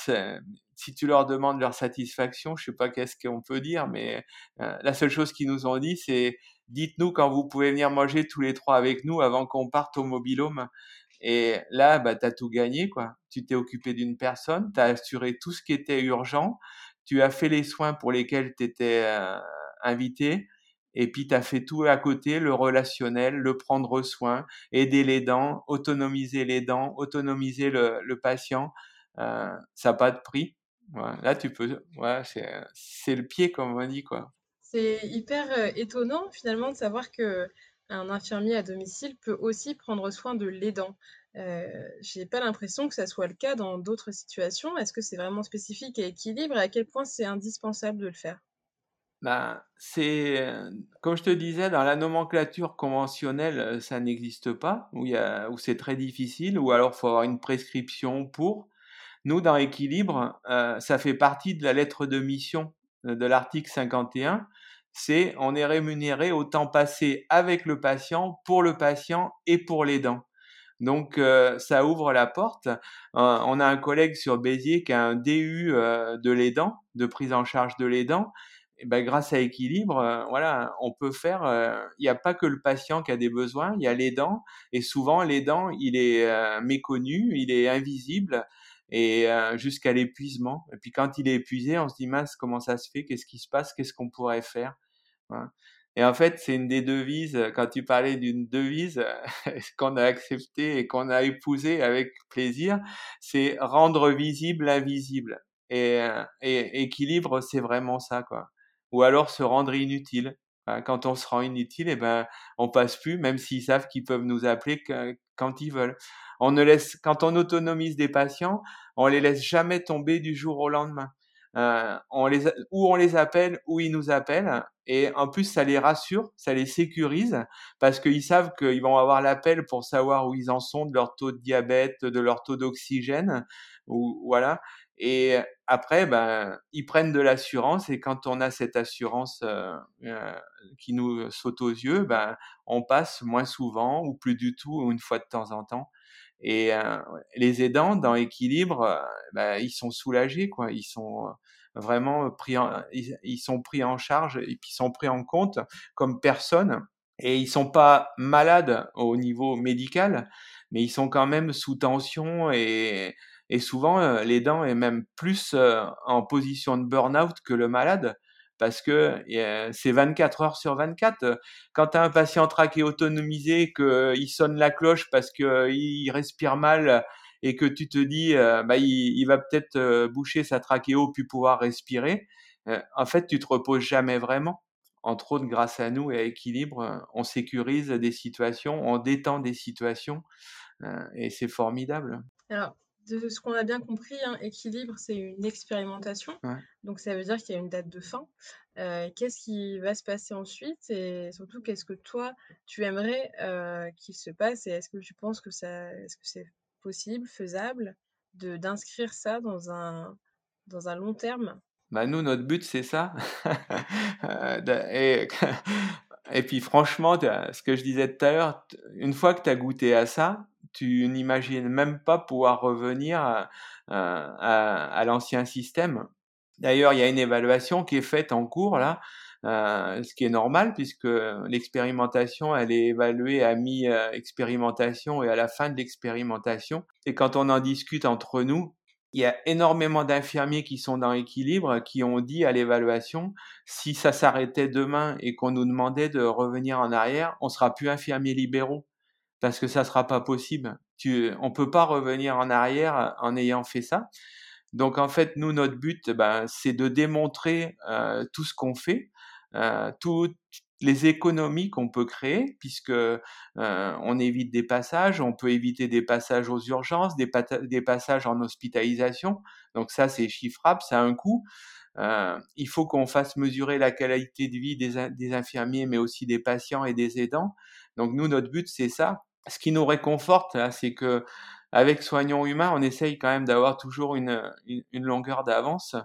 S2: si tu leur demandes leur satisfaction, je sais pas qu'est-ce qu'on peut dire, mais euh, la seule chose qu'ils nous ont dit, c'est dites-nous quand vous pouvez venir manger tous les trois avec nous avant qu'on parte au mobilhome. Et là, bah, tu as tout gagné, quoi. Tu t'es occupé d'une personne, tu as assuré tout ce qui était urgent, tu as fait les soins pour lesquels tu étais euh, invité, et puis tu as fait tout à côté, le relationnel, le prendre soin, aider les dents, autonomiser les dents, autonomiser le, le patient. Euh, ça n'a pas de prix. Là, tu peux. Ouais, c'est le pied, comme on dit, quoi.
S1: C'est hyper euh, étonnant, finalement, de savoir que un infirmier à domicile peut aussi prendre soin de l'aidant. Euh, j'ai pas l'impression que ça soit le cas dans d'autres situations. Est-ce que c'est vraiment spécifique à équilibre? Et à quel point c'est indispensable de le faire?
S2: Ben, c'est comme je te disais, dans la nomenclature conventionnelle, euh, ça n'existe pas, où, où c'est très difficile, ou alors faut avoir une prescription pour. Nous, dans Équilibre, euh, ça fait partie de la lettre de mission euh, de l'article 51. C'est on est rémunéré au temps passé avec le patient, pour le patient et pour l'aidant. Donc ça ouvre la porte. on a un collègue sur Béziers qui a un DU de l'aidant, de prise en charge de l'aidant, ben, grâce à équilibre, euh, voilà, on peut faire. Euh, il n'y a pas que le patient qui a des besoins, il y a l'aidant, et souvent l'aidant, il est euh, méconnu, il est invisible, et jusqu'à l'épuisement. Et puis quand il est épuisé, on se dit mince, comment ça se fait? Qu'est-ce qui se passe? Qu'est-ce qu'on pourrait faire? Et en fait, c'est une des devises. Quand tu parlais d'une devise (laughs) qu'on a acceptée et qu'on a épousée avec plaisir, c'est rendre visible l'invisible. Et, et équilibre, c'est vraiment ça, quoi ou alors se rendre inutile. Quand on se rend inutile, eh ben, on passe plus, même s'ils savent qu'ils peuvent nous appeler quand ils veulent. On ne laisse, quand on autonomise des patients, on les laisse jamais tomber du jour au lendemain. Euh, on les, ou on les appelle, ou ils nous appellent, et en plus ça les rassure, ça les sécurise, parce qu'ils savent qu'ils vont avoir l'appel pour savoir où ils en sont de leur taux de diabète, de leur taux d'oxygène, ou voilà. Et après, ben, ils prennent de l'assurance et quand on a cette assurance euh, euh, qui nous saute aux yeux, ben, on passe moins souvent ou plus du tout ou une fois de temps en temps. Et euh, les aidants dans équilibre, ben, ils sont soulagés, quoi. Ils sont vraiment pris, en, ils, sont pris en charge et puis sont pris en compte comme personnes. Et ils sont pas malades au niveau médical, mais ils sont quand même sous tension et et souvent, euh, l'aidant est même plus euh, en position de burn-out que le malade parce que c'est 24 heures sur 24. Quand tu as un patient traqué autonomisé, qu'il sonne la cloche parce qu'il respire mal et que tu te dis bah, il, va peut-être boucher sa trachéo puis pouvoir respirer, en fait, tu te reposes jamais vraiment. Entre autres, grâce à nous et à Équilibre, on sécurise des situations, on détend des situations et c'est formidable.
S1: Alors, de ce qu'on a bien compris, hein, équilibre, c'est une expérimentation. Donc, ça veut dire qu'il y a une date de fin. Euh, qu'est-ce qui va se passer ensuite et surtout, qu'est-ce que toi, tu aimerais euh, qu'il se passe et est-ce que tu penses que ça, est-ce que c'est possible, faisable de d'inscrire ça dans un, dans un long terme?
S2: Bah nous, notre but, c'est ça. (laughs) Euh, et, (laughs) et puis franchement, ce que je disais tout à l'heure, une fois que tu as goûté à ça, tu n'imagines même pas pouvoir revenir à, à, l'ancien système. D'ailleurs, il y a une évaluation qui est faite en cours là, euh, ce qui est normal puisque l'expérimentation, elle est évaluée à mi-expérimentation et à la fin de l'expérimentation. Et quand on en discute entre nous, il y a énormément d'infirmiers qui sont dans l'équilibre, qui ont dit à l'évaluation, si ça s'arrêtait demain et qu'on nous demandait de revenir en arrière, on sera plus infirmiers libéraux parce que ça sera pas possible. Tu, on peut pas revenir en arrière en ayant fait ça. Donc en fait, nous, notre but, ben, c'est de démontrer euh, tout ce qu'on fait, euh, toutes les économies qu'on peut créer, puisque euh, on évite des passages, on peut éviter des passages aux urgences, des, passages en hospitalisation. Donc ça, c'est chiffrable, ça a un coût. Euh, il faut qu'on fasse mesurer la qualité de vie des, des infirmiers, mais aussi des patients et des aidants. Donc nous, notre but, c'est ça. Ce qui nous réconforte, c'est que avec Soignons Humains, on essaye quand même d'avoir toujours une, une, longueur d'avance.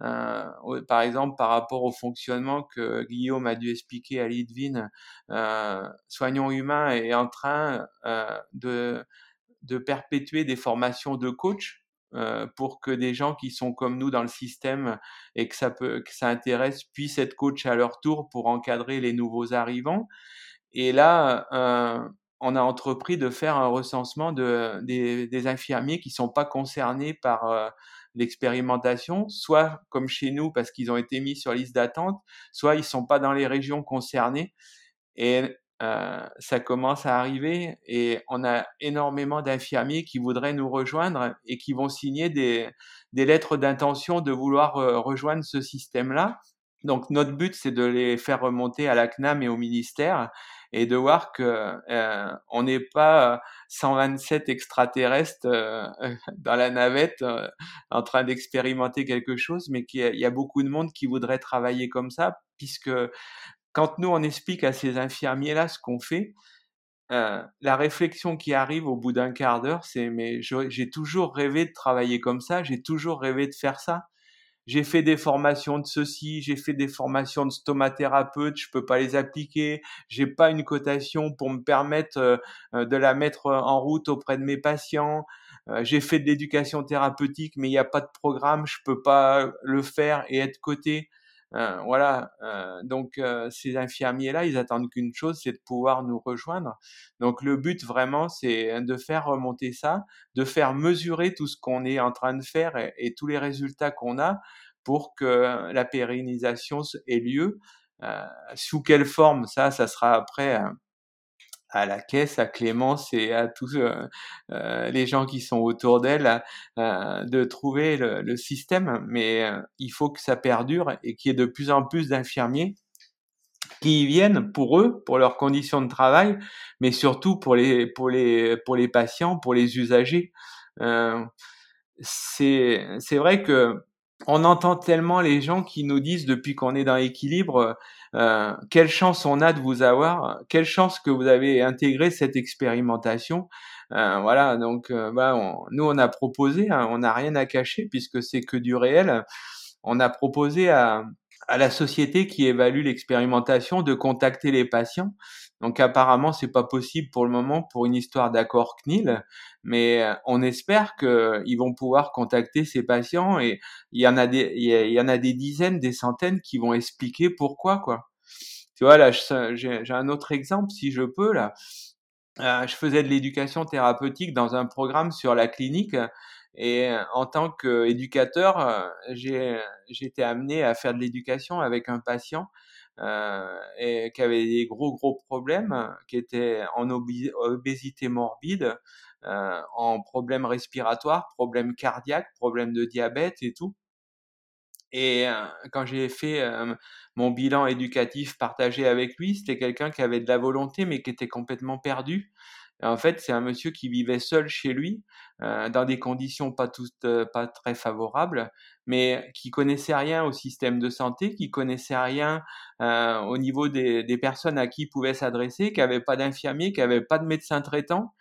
S2: Euh, par exemple, par rapport au fonctionnement que Guillaume a dû expliquer à Lidvin, euh, Soignons Humains est en train euh, de, de perpétuer des formations de coach euh, pour que des gens qui sont comme nous dans le système et que ça peut que ça intéresse puissent être coach à leur tour pour encadrer les nouveaux arrivants. Et là, euh, on a entrepris de faire un recensement de, des, des infirmiers qui sont pas concernés par euh, l'expérimentation, soit comme chez nous parce qu'ils ont été mis sur liste d'attente, soit ils sont pas dans les régions concernées. Et euh, ça commence à arriver et on a énormément d'infirmiers qui voudraient nous rejoindre et qui vont signer des, des lettres d'intention de vouloir euh, rejoindre ce système-là. Donc notre but, c'est de les faire remonter à la CNAM et au ministère et de voir que euh, on n'est pas 127 extraterrestres euh, (laughs) dans la navette euh, en train d'expérimenter quelque chose, mais qu'il y, a beaucoup de monde qui voudrait travailler comme ça, puisque quand nous on explique à ces infirmiers là ce qu'on fait, euh, la réflexion qui arrive au bout d'un quart d'heure, c'est mais j'ai toujours rêvé de travailler comme ça, j'ai toujours rêvé de faire ça j'ai fait des formations de ceci, j'ai fait des formations de stomathérapeute, je peux pas les appliquer, j'ai pas une cotation pour me permettre euh, euh, de la mettre en route auprès de mes patients. Euh, j'ai fait de l'éducation thérapeutique, mais il n'y a pas de programme, je peux pas le faire et être coté. Euh, voilà, euh, donc euh, ces infirmiers-là, ils attendent qu'une chose, c'est de pouvoir nous rejoindre. Donc le but vraiment, c'est de faire remonter ça, de faire mesurer tout ce qu'on est en train de faire et, et tous les résultats qu'on a pour que la pérennisation ait lieu. sous quelle forme, ça, ça sera après à la caisse, à Clémence et à tous euh, euh, les gens qui sont autour d'elle euh, de trouver le, le système. Mais il faut que ça perdure et qu'il y ait de plus en plus d'infirmiers qui y viennent pour eux, pour leurs conditions de travail, mais surtout pour les pour les pour les patients, pour les usagers. c'est c'est vrai que on entend tellement les gens qui nous disent depuis qu'on est dans l'équilibre, euh, quelle chance on a de vous avoir, quelle chance que vous avez intégré cette expérimentation. Euh, voilà, donc euh, bah, nous on a proposé, hein, on n'a rien à cacher puisque c'est que du réel. On a proposé à, à la société qui évalue l'expérimentation de contacter les patients. Donc apparemment c'est pas possible pour le moment pour une histoire d'accord CNIL, mais euh, on espère qu'ils vont pouvoir contacter ces patients et il y en a des il y en a des dizaines, des centaines qui vont expliquer pourquoi quoi. Tu vois là j'ai un autre exemple si je peux là. Euh, je faisais de l'éducation thérapeutique dans un programme sur la clinique et euh, en tant qu'éducateur, euh, j'ai été amené à faire de l'éducation avec un patient euh, et qui avait des gros gros problèmes, qui était en obésité morbide, euh, en problèmes respiratoires, problèmes cardiaques, problèmes de diabète et tout. Et euh, quand j'ai fait mon bilan éducatif partagé avec lui, c'était quelqu'un qui avait de la volonté mais qui était complètement perdu en fait, c'est un monsieur qui vivait seul chez lui, euh, dans des conditions pas toutes, euh, pas très favorables, mais qui connaissait rien au système de santé, qui connaissait rien euh, au niveau des, des, personnes à qui il pouvait s'adresser, qui avait pas d'infirmier, qui avait pas de médecin traitant.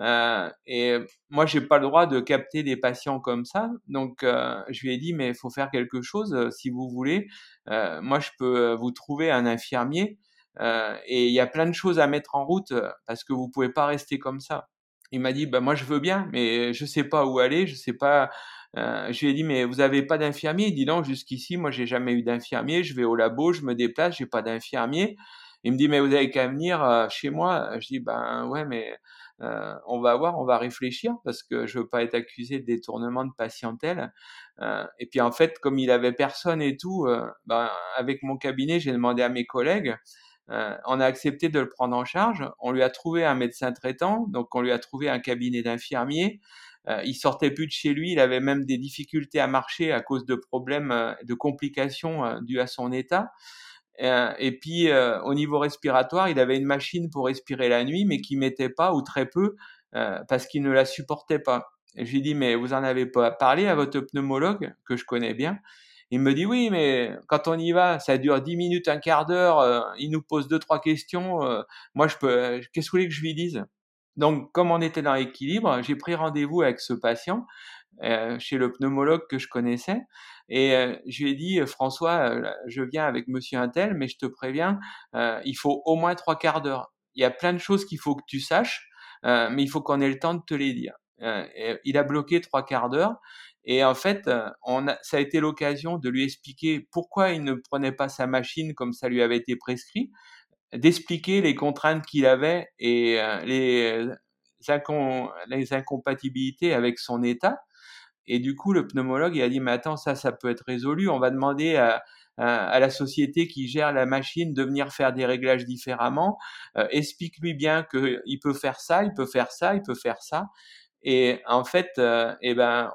S2: Euh, et moi, j'ai pas le droit de capter des patients comme ça. Donc, euh, je lui ai dit, mais il faut faire quelque chose. Si vous voulez, moi, je peux vous trouver un infirmier euh, et il y a plein de choses à mettre en route euh, parce que vous pouvez pas rester comme ça. Il m'a dit, bah moi je veux bien, mais je sais pas où aller, je sais pas. Euh, je lui ai dit, mais vous avez pas d'infirmier? Il dit non, jusqu'ici, moi j'ai jamais eu d'infirmier. Je vais au labo, je me déplace, j'ai pas d'infirmier. Il me dit, mais vous avez qu'à venir chez moi. Je dis, ben ouais, mais on va voir, on va réfléchir parce que je veux pas être accusé de détournement de patientèle. Et puis en fait, comme il avait personne et tout, ben, avec mon cabinet, j'ai demandé à mes collègues. On a accepté de le prendre en charge. On lui a trouvé un médecin traitant, donc on lui a trouvé un cabinet d'infirmier. il sortait plus de chez lui, il avait même des difficultés à marcher à cause de problèmes, de complications dues à son état. Euh, et puis euh, au niveau respiratoire, il avait une machine pour respirer la nuit, mais qui mettait pas ou très peu euh, parce qu'il ne la supportait pas. Lui dis mais vous en avez pas parlé à votre pneumologue que je connais bien. Il me dit oui, mais quand on y va, ça dure dix minutes, un quart d'heure. il nous pose deux trois questions. moi, je peux. Qu'est-ce que vous voulez que je lui dise? Donc, comme on était dans l'équilibre, j'ai pris rendez-vous avec ce patient euh, chez le pneumologue que je connaissais. Et euh, je lui ai dit, François, euh, je viens avec monsieur Intel, mais je te préviens, il faut au moins trois quarts d'heure. Il y a plein de choses qu'il faut que tu saches, mais il faut qu'on ait le temps de te les dire. il a bloqué trois quarts d'heure. Et en fait, a, ça a été l'occasion de lui expliquer pourquoi il ne prenait pas sa machine comme ça lui avait été prescrit, d'expliquer les contraintes qu'il avait et les, les incompatibilités avec son état. Et du coup, le pneumologue, a dit, mais attends, ça, ça peut être résolu. On va demander à, à, la société qui gère la machine de venir faire des réglages différemment. Euh, explique-lui bien qu'il peut faire ça, il peut faire ça, il peut faire ça. Et en fait, euh, eh ben,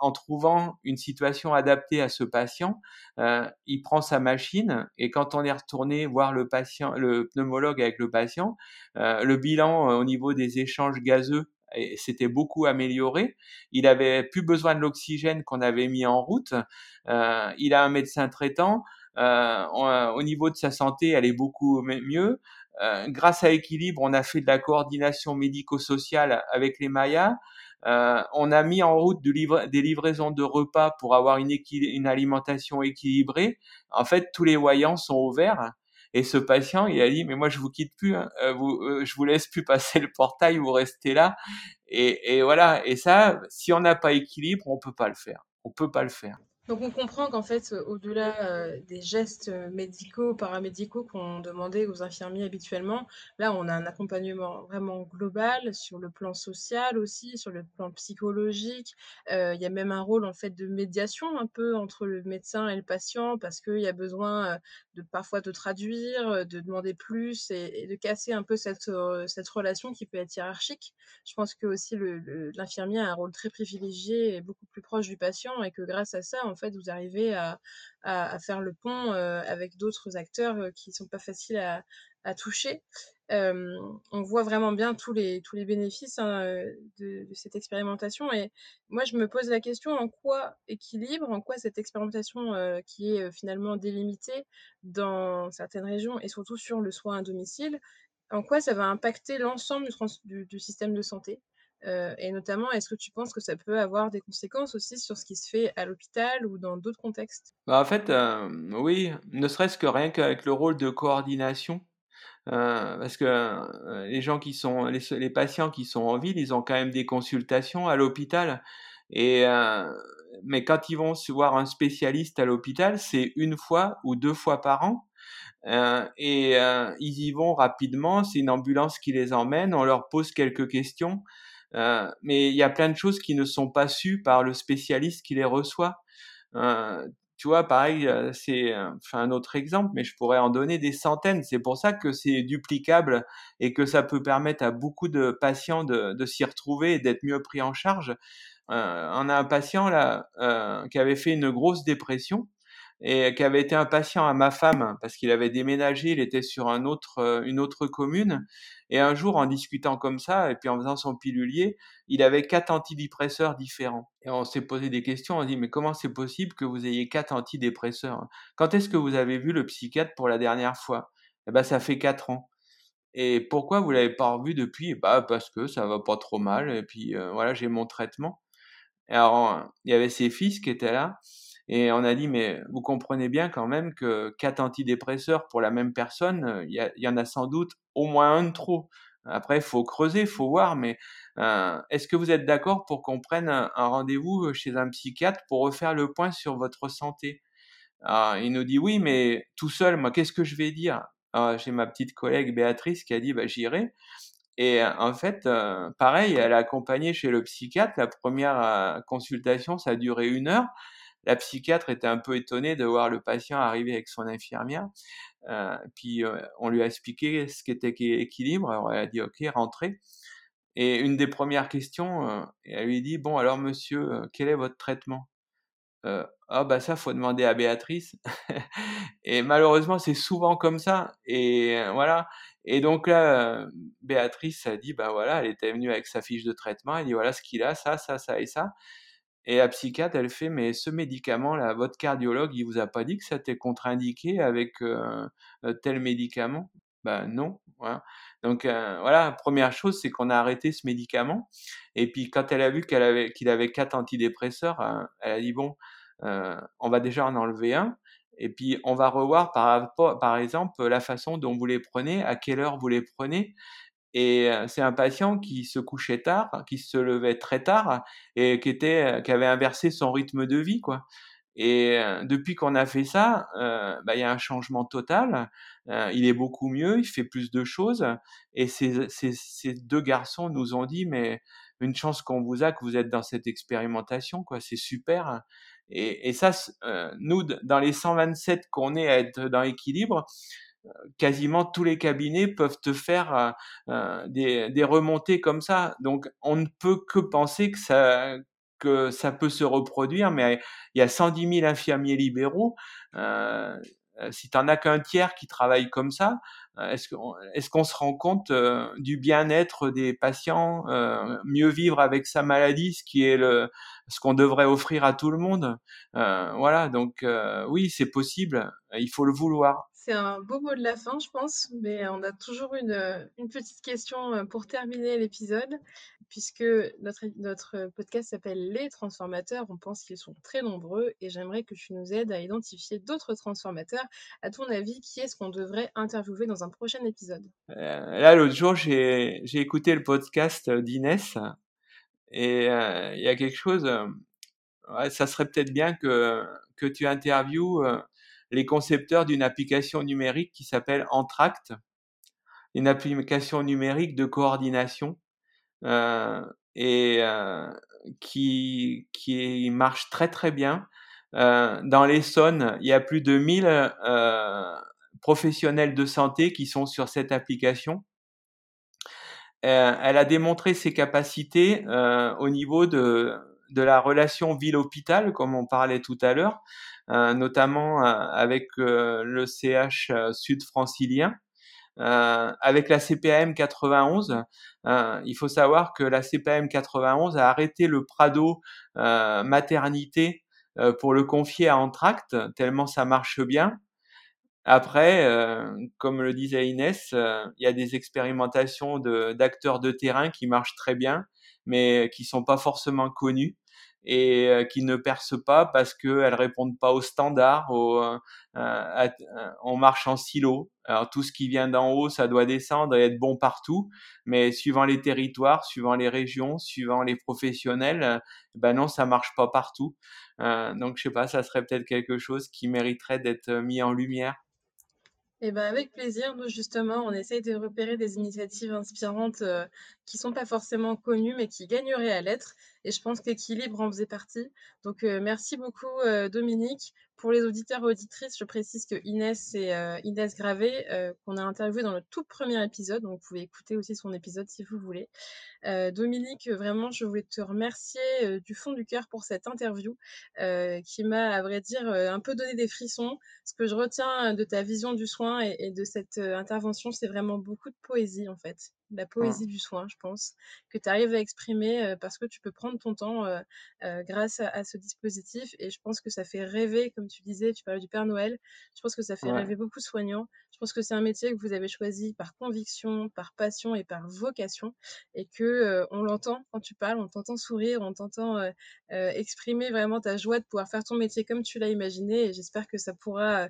S2: en trouvant une situation adaptée à ce patient, euh, il prend sa machine et quand on est retourné voir le patient, le pneumologue avec le patient, euh, le bilan au niveau des échanges gazeux s'était beaucoup amélioré. Il avait plus besoin de l'oxygène qu'on avait mis en route. Euh, il a un médecin traitant. Euh, au niveau de sa santé, elle est beaucoup mieux. Euh, grâce à Équilibre, on a fait de la coordination médico-sociale avec les Mayas. Euh, on a mis en route des livraisons de repas pour avoir une, une alimentation équilibrée. En fait, tous les voyants sont ouverts. Et ce patient, il a dit, mais moi, je vous quitte plus, hein. euh, vous, euh, je vous laisse plus passer le portail, vous restez là. Et, et voilà. Et ça, si on n'a pas équilibre, on peut pas le faire. On peut pas le faire.
S1: Donc on comprend qu'en fait, au-delà des gestes médicaux, paramédicaux qu'on demandait aux infirmiers habituellement, là on a un accompagnement vraiment global sur le plan social aussi, sur le plan psychologique. il y a même un rôle en fait de médiation un peu entre le médecin et le patient parce qu'il y a besoin de parfois de traduire, de demander plus et, de casser un peu cette, cette relation qui peut être hiérarchique. Je pense que aussi l'infirmier a un rôle très privilégié et beaucoup plus proche du patient et que grâce à ça, en fait, vous arrivez à, faire le pont euh, avec d'autres acteurs euh, qui sont pas faciles à, toucher. Euh, on voit vraiment bien tous les, bénéfices hein, de, cette expérimentation. Et moi, je me pose la question en quoi équilibre, en quoi cette expérimentation qui est finalement délimitée dans certaines régions et surtout sur le soin à domicile, en quoi ça va impacter l'ensemble du, système de santé? Euh, et notamment, est-ce que tu penses que ça peut avoir des conséquences aussi sur ce qui se fait à l'hôpital ou dans d'autres contextes?
S2: Bah En fait, euh, oui, ne serait-ce que rien qu'avec le rôle de coordination. Euh, parce que les gens qui sont, les, patients qui sont en ville, ils ont quand même des consultations à l'hôpital. Et mais quand ils vont voir un spécialiste à l'hôpital, c'est une fois ou deux fois par an. Et ils y vont rapidement, c'est une ambulance qui les emmène, on leur pose quelques questions, euh, mais il y a plein de choses qui ne sont pas sues par le spécialiste qui les reçoit. Euh, tu vois, pareil, euh, c'est un autre exemple, mais je pourrais en donner des centaines. C'est pour ça que c'est duplicable et que ça peut permettre à beaucoup de patients de, de s'y retrouver et d'être mieux pris en charge. Euh, on a un patient là qui avait fait une grosse dépression et qui avait été un patient à ma femme parce qu'il avait déménagé, il était sur un autre, euh, une autre commune. Et un jour, en discutant comme ça, et puis en faisant son pilulier, il avait quatre antidépresseurs différents. Et on s'est posé des questions, on dit, mais comment c'est possible que vous ayez quatre antidépresseurs? Quand est-ce que vous avez vu le psychiatre pour la dernière fois? Eh ben, ça fait quatre ans. Et pourquoi vous l'avez pas revu depuis? Bah parce que ça va pas trop mal, et puis euh, voilà, j'ai mon traitement. Et alors, il y avait ses fils qui étaient là, et on a dit, mais vous comprenez bien quand même que quatre antidépresseurs pour la même personne, euh, il y, en a sans doute au moins un de trop. Après, il faut creuser, il faut voir, mais euh, est-ce que vous êtes d'accord pour qu'on prenne un, rendez-vous euh, chez un psychiatre pour refaire le point sur votre santé? Il nous dit oui, mais tout seul, moi, qu'est-ce que je vais dire? J'ai ma petite collègue Béatrice qui a dit, bah, j'irai. Et en fait, pareil, elle a accompagné chez le psychiatre. La première consultation, ça a duré une heure. La psychiatre était un peu étonnée de voir le patient arriver avec son infirmière. Euh, puis on lui a expliqué ce qu'était équilibre. Alors elle a dit OK, rentrez. Et une des premières questions, elle lui dit bon alors monsieur, quel est votre traitement? Euh, ah bah ça faut demander à Béatrice (laughs) et malheureusement c'est souvent comme ça et voilà et donc là Béatrice a dit bah voilà elle était venue avec sa fiche de traitement elle dit voilà ce qu'il a ça ça ça et ça et la psychiatre, elle fait, mais ce médicament-là, votre cardiologue, il vous a pas dit que ça était contre-indiqué avec euh, euh, tel médicament? Ben non. Donc euh, voilà, première chose, c'est qu'on a arrêté ce médicament. Et puis quand elle a vu qu'elle avait qu'il avait quatre antidépresseurs, elle a dit bon, on va déjà en enlever un. Et puis on va revoir par, par exemple la façon dont vous les prenez, à quelle heure vous les prenez, et c'est un patient qui se couchait tard, qui se levait très tard et qui était, qui avait inversé son rythme de vie, quoi. Et depuis qu'on a fait ça, bah, il y a un changement total. il est beaucoup mieux, il fait plus de choses. Et ces, ces, ces deux garçons nous ont dit, mais une chance qu'on vous a, que vous êtes dans cette expérimentation, quoi. C'est super. Et, et ça, nous, dans les 127 qu'on est à être dans l'équilibre, quasiment tous les cabinets peuvent te faire euh, euh, des, remontées comme ça. Donc, on ne peut que penser que ça, que ça peut se reproduire, mais il y a 110 000 infirmiers libéraux. Euh, si tu n'en as qu'un tiers qui travaille comme ça, est-ce qu'on se rend compte du bien-être des patients, mieux vivre avec sa maladie, ce qui est ce qu'on devrait offrir à tout le monde? Voilà, donc oui, c'est possible, il faut le vouloir.
S1: C'est un beau mot de la fin, je pense, mais on a toujours une, euh, petite question euh, pour terminer l'épisode, puisque notre, notre podcast s'appelle Les transformateurs. On pense qu'ils sont très nombreux et j'aimerais que tu nous aides à identifier d'autres transformateurs. À ton avis, qui est-ce qu'on devrait interviewer dans un prochain épisode?
S2: Euh, Là, l'autre jour, j'ai écouté le podcast d'Inès et il y a quelque chose, ça serait peut-être bien que, que tu interviewes les concepteurs d'une application numérique qui s'appelle Entract, une application numérique de coordination euh, et euh, qui, qui marche très très bien. Euh, dans l'Essonne, il y a plus de 1000 euh, professionnels de santé qui sont sur cette application. Euh, elle a démontré ses capacités euh, au niveau de, de la relation ville-hôpital, comme on parlait tout à l'heure. Euh, notamment euh, avec euh, le CH sud-francilien. Avec la CPAM 91, il faut savoir que la CPAM 91 a arrêté le Prado maternité pour le confier à Entract, tellement ça marche bien. Après, comme le disait Inès, il y a des expérimentations d'acteurs de, terrain qui marchent très bien, mais qui sont pas forcément connus et euh, qui ne percent pas parce qu'elles répondent pas aux standards. Euh, euh, on marche en silo. Alors tout ce qui vient d'en haut, ça doit descendre et être bon partout. Mais suivant les territoires, suivant les régions, suivant les professionnels, ben non, ça marche pas partout. donc je sais pas, ça serait peut-être quelque chose qui mériterait d'être mis en lumière.
S1: Eh ben, avec plaisir. Nous, justement, on essaye de repérer des initiatives inspirantes qui sont pas forcément connues, mais qui gagneraient à l'être. Et je pense qu'équilibre en faisait partie. Donc, euh, merci beaucoup, euh, Dominique. Pour les auditeurs et auditrices, je précise que Inès, c'est Inès Gravé, qu'on a interviewé dans le tout premier épisode. Donc, vous pouvez écouter aussi son épisode si vous voulez. Dominique, vraiment, je voulais te remercier du fond du cœur pour cette interview qui m'a, à vrai dire, un peu donné des frissons. Ce que je retiens de ta vision du soin et de cette intervention, c'est vraiment beaucoup de poésie, en fait la poésie du soin, je pense, que tu arrives à exprimer parce que tu peux prendre ton temps grâce à, ce dispositif. Et je pense que ça fait rêver, comme tu disais, tu parlais du Père Noël, je pense que ça fait rêver beaucoup de soignants. Je pense que c'est un métier que vous avez choisi par conviction, par passion et par vocation. Et que on l'entend quand tu parles, on t'entend sourire, on t'entend exprimer vraiment ta joie de pouvoir faire ton métier comme tu l'as imaginé. Et j'espère que ça pourra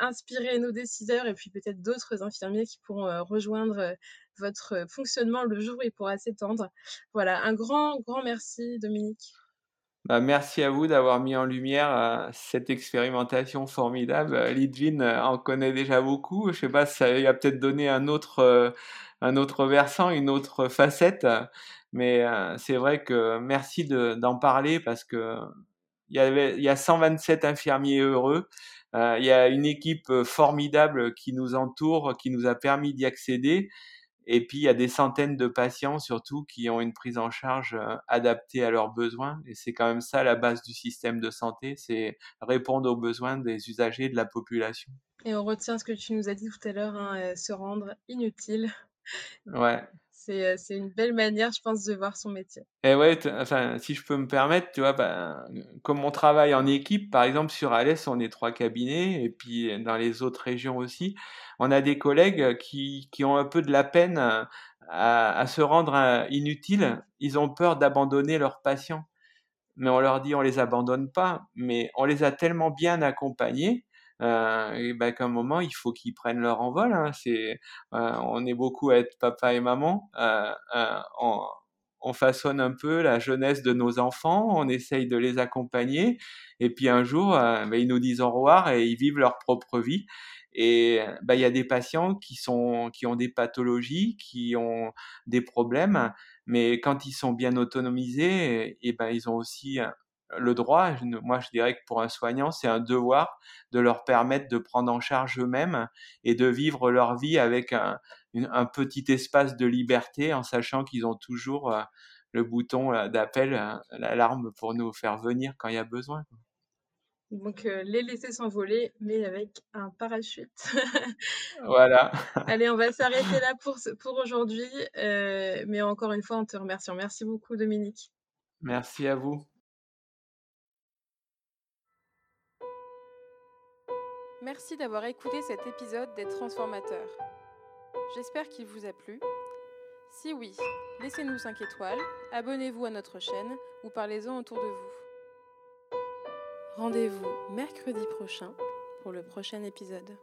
S1: inspirer nos décideurs et puis peut-être d'autres infirmiers qui pourront rejoindre votre euh, fonctionnement le jour où il pourra s'étendre. Voilà, un grand, grand merci Dominique.
S2: Bah, merci à vous d'avoir mis en lumière euh, cette expérimentation formidable. Euh, Lidvin euh, en connaît déjà beaucoup. Je sais pas ça lui a peut-être donné un autre, un autre versant, une autre facette. Mais c'est vrai que merci d'en parler parce que il y, il y a 127 infirmiers heureux. Il y a une équipe formidable qui nous entoure, qui nous a permis d'y accéder. Et puis, il y a des centaines de patients, surtout, qui ont une prise en charge euh, adaptée à leurs besoins. Et c'est quand même ça la base du système de santé, c'est répondre aux besoins des usagers de la population.
S1: Et on retient ce que tu nous as dit tout à l'heure, hein, euh, se rendre inutile.
S2: Ouais.
S1: Euh, c'est, une belle manière, je pense, de voir son métier.
S2: Et ouais, enfin, si je peux me permettre, tu vois, ben, comme on travaille en équipe, par exemple, sur Alès, on est trois cabinets, et puis dans les autres régions aussi, on a des collègues qui, qui ont un peu de la peine à, à se rendre euh, inutiles. Ils ont peur d'abandonner leurs patients. Mais on leur dit, on les abandonne pas, mais on les a tellement bien accompagnés euh, et ben qu'à un moment il faut qu'ils prennent leur envol. Hein. C'est, euh, on est beaucoup à être papa et maman. Euh, on, on, façonne un peu la jeunesse de nos enfants, on essaye de les accompagner, et puis un jour ben, ils nous disent au revoir et ils vivent leur propre vie. Et ben, il y a des patients qui sont qui ont des pathologies, qui ont des problèmes, mais quand ils sont bien autonomisés, et ben ils ont aussi le droit, moi je dirais que pour un soignant, c'est un devoir de leur permettre de prendre en charge eux-mêmes et de vivre leur vie avec un, petit espace de liberté en sachant qu'ils ont toujours euh, le bouton euh, d'appel, euh, l'alarme pour nous faire venir quand il y a besoin.
S1: Donc les laisser s'envoler, mais avec un parachute. (laughs)
S2: voilà.
S1: Allez, on va s'arrêter là pour, pour aujourd'hui. mais encore une fois, on te remercie. Merci beaucoup, Dominique.
S2: Merci à vous.
S1: Merci d'avoir écouté cet épisode des Transformateurs. J'espère qu'il vous a plu. Si oui, laissez-nous 5 étoiles, abonnez-vous à notre chaîne ou parlez-en autour de vous. Rendez-vous mercredi prochain pour le prochain épisode.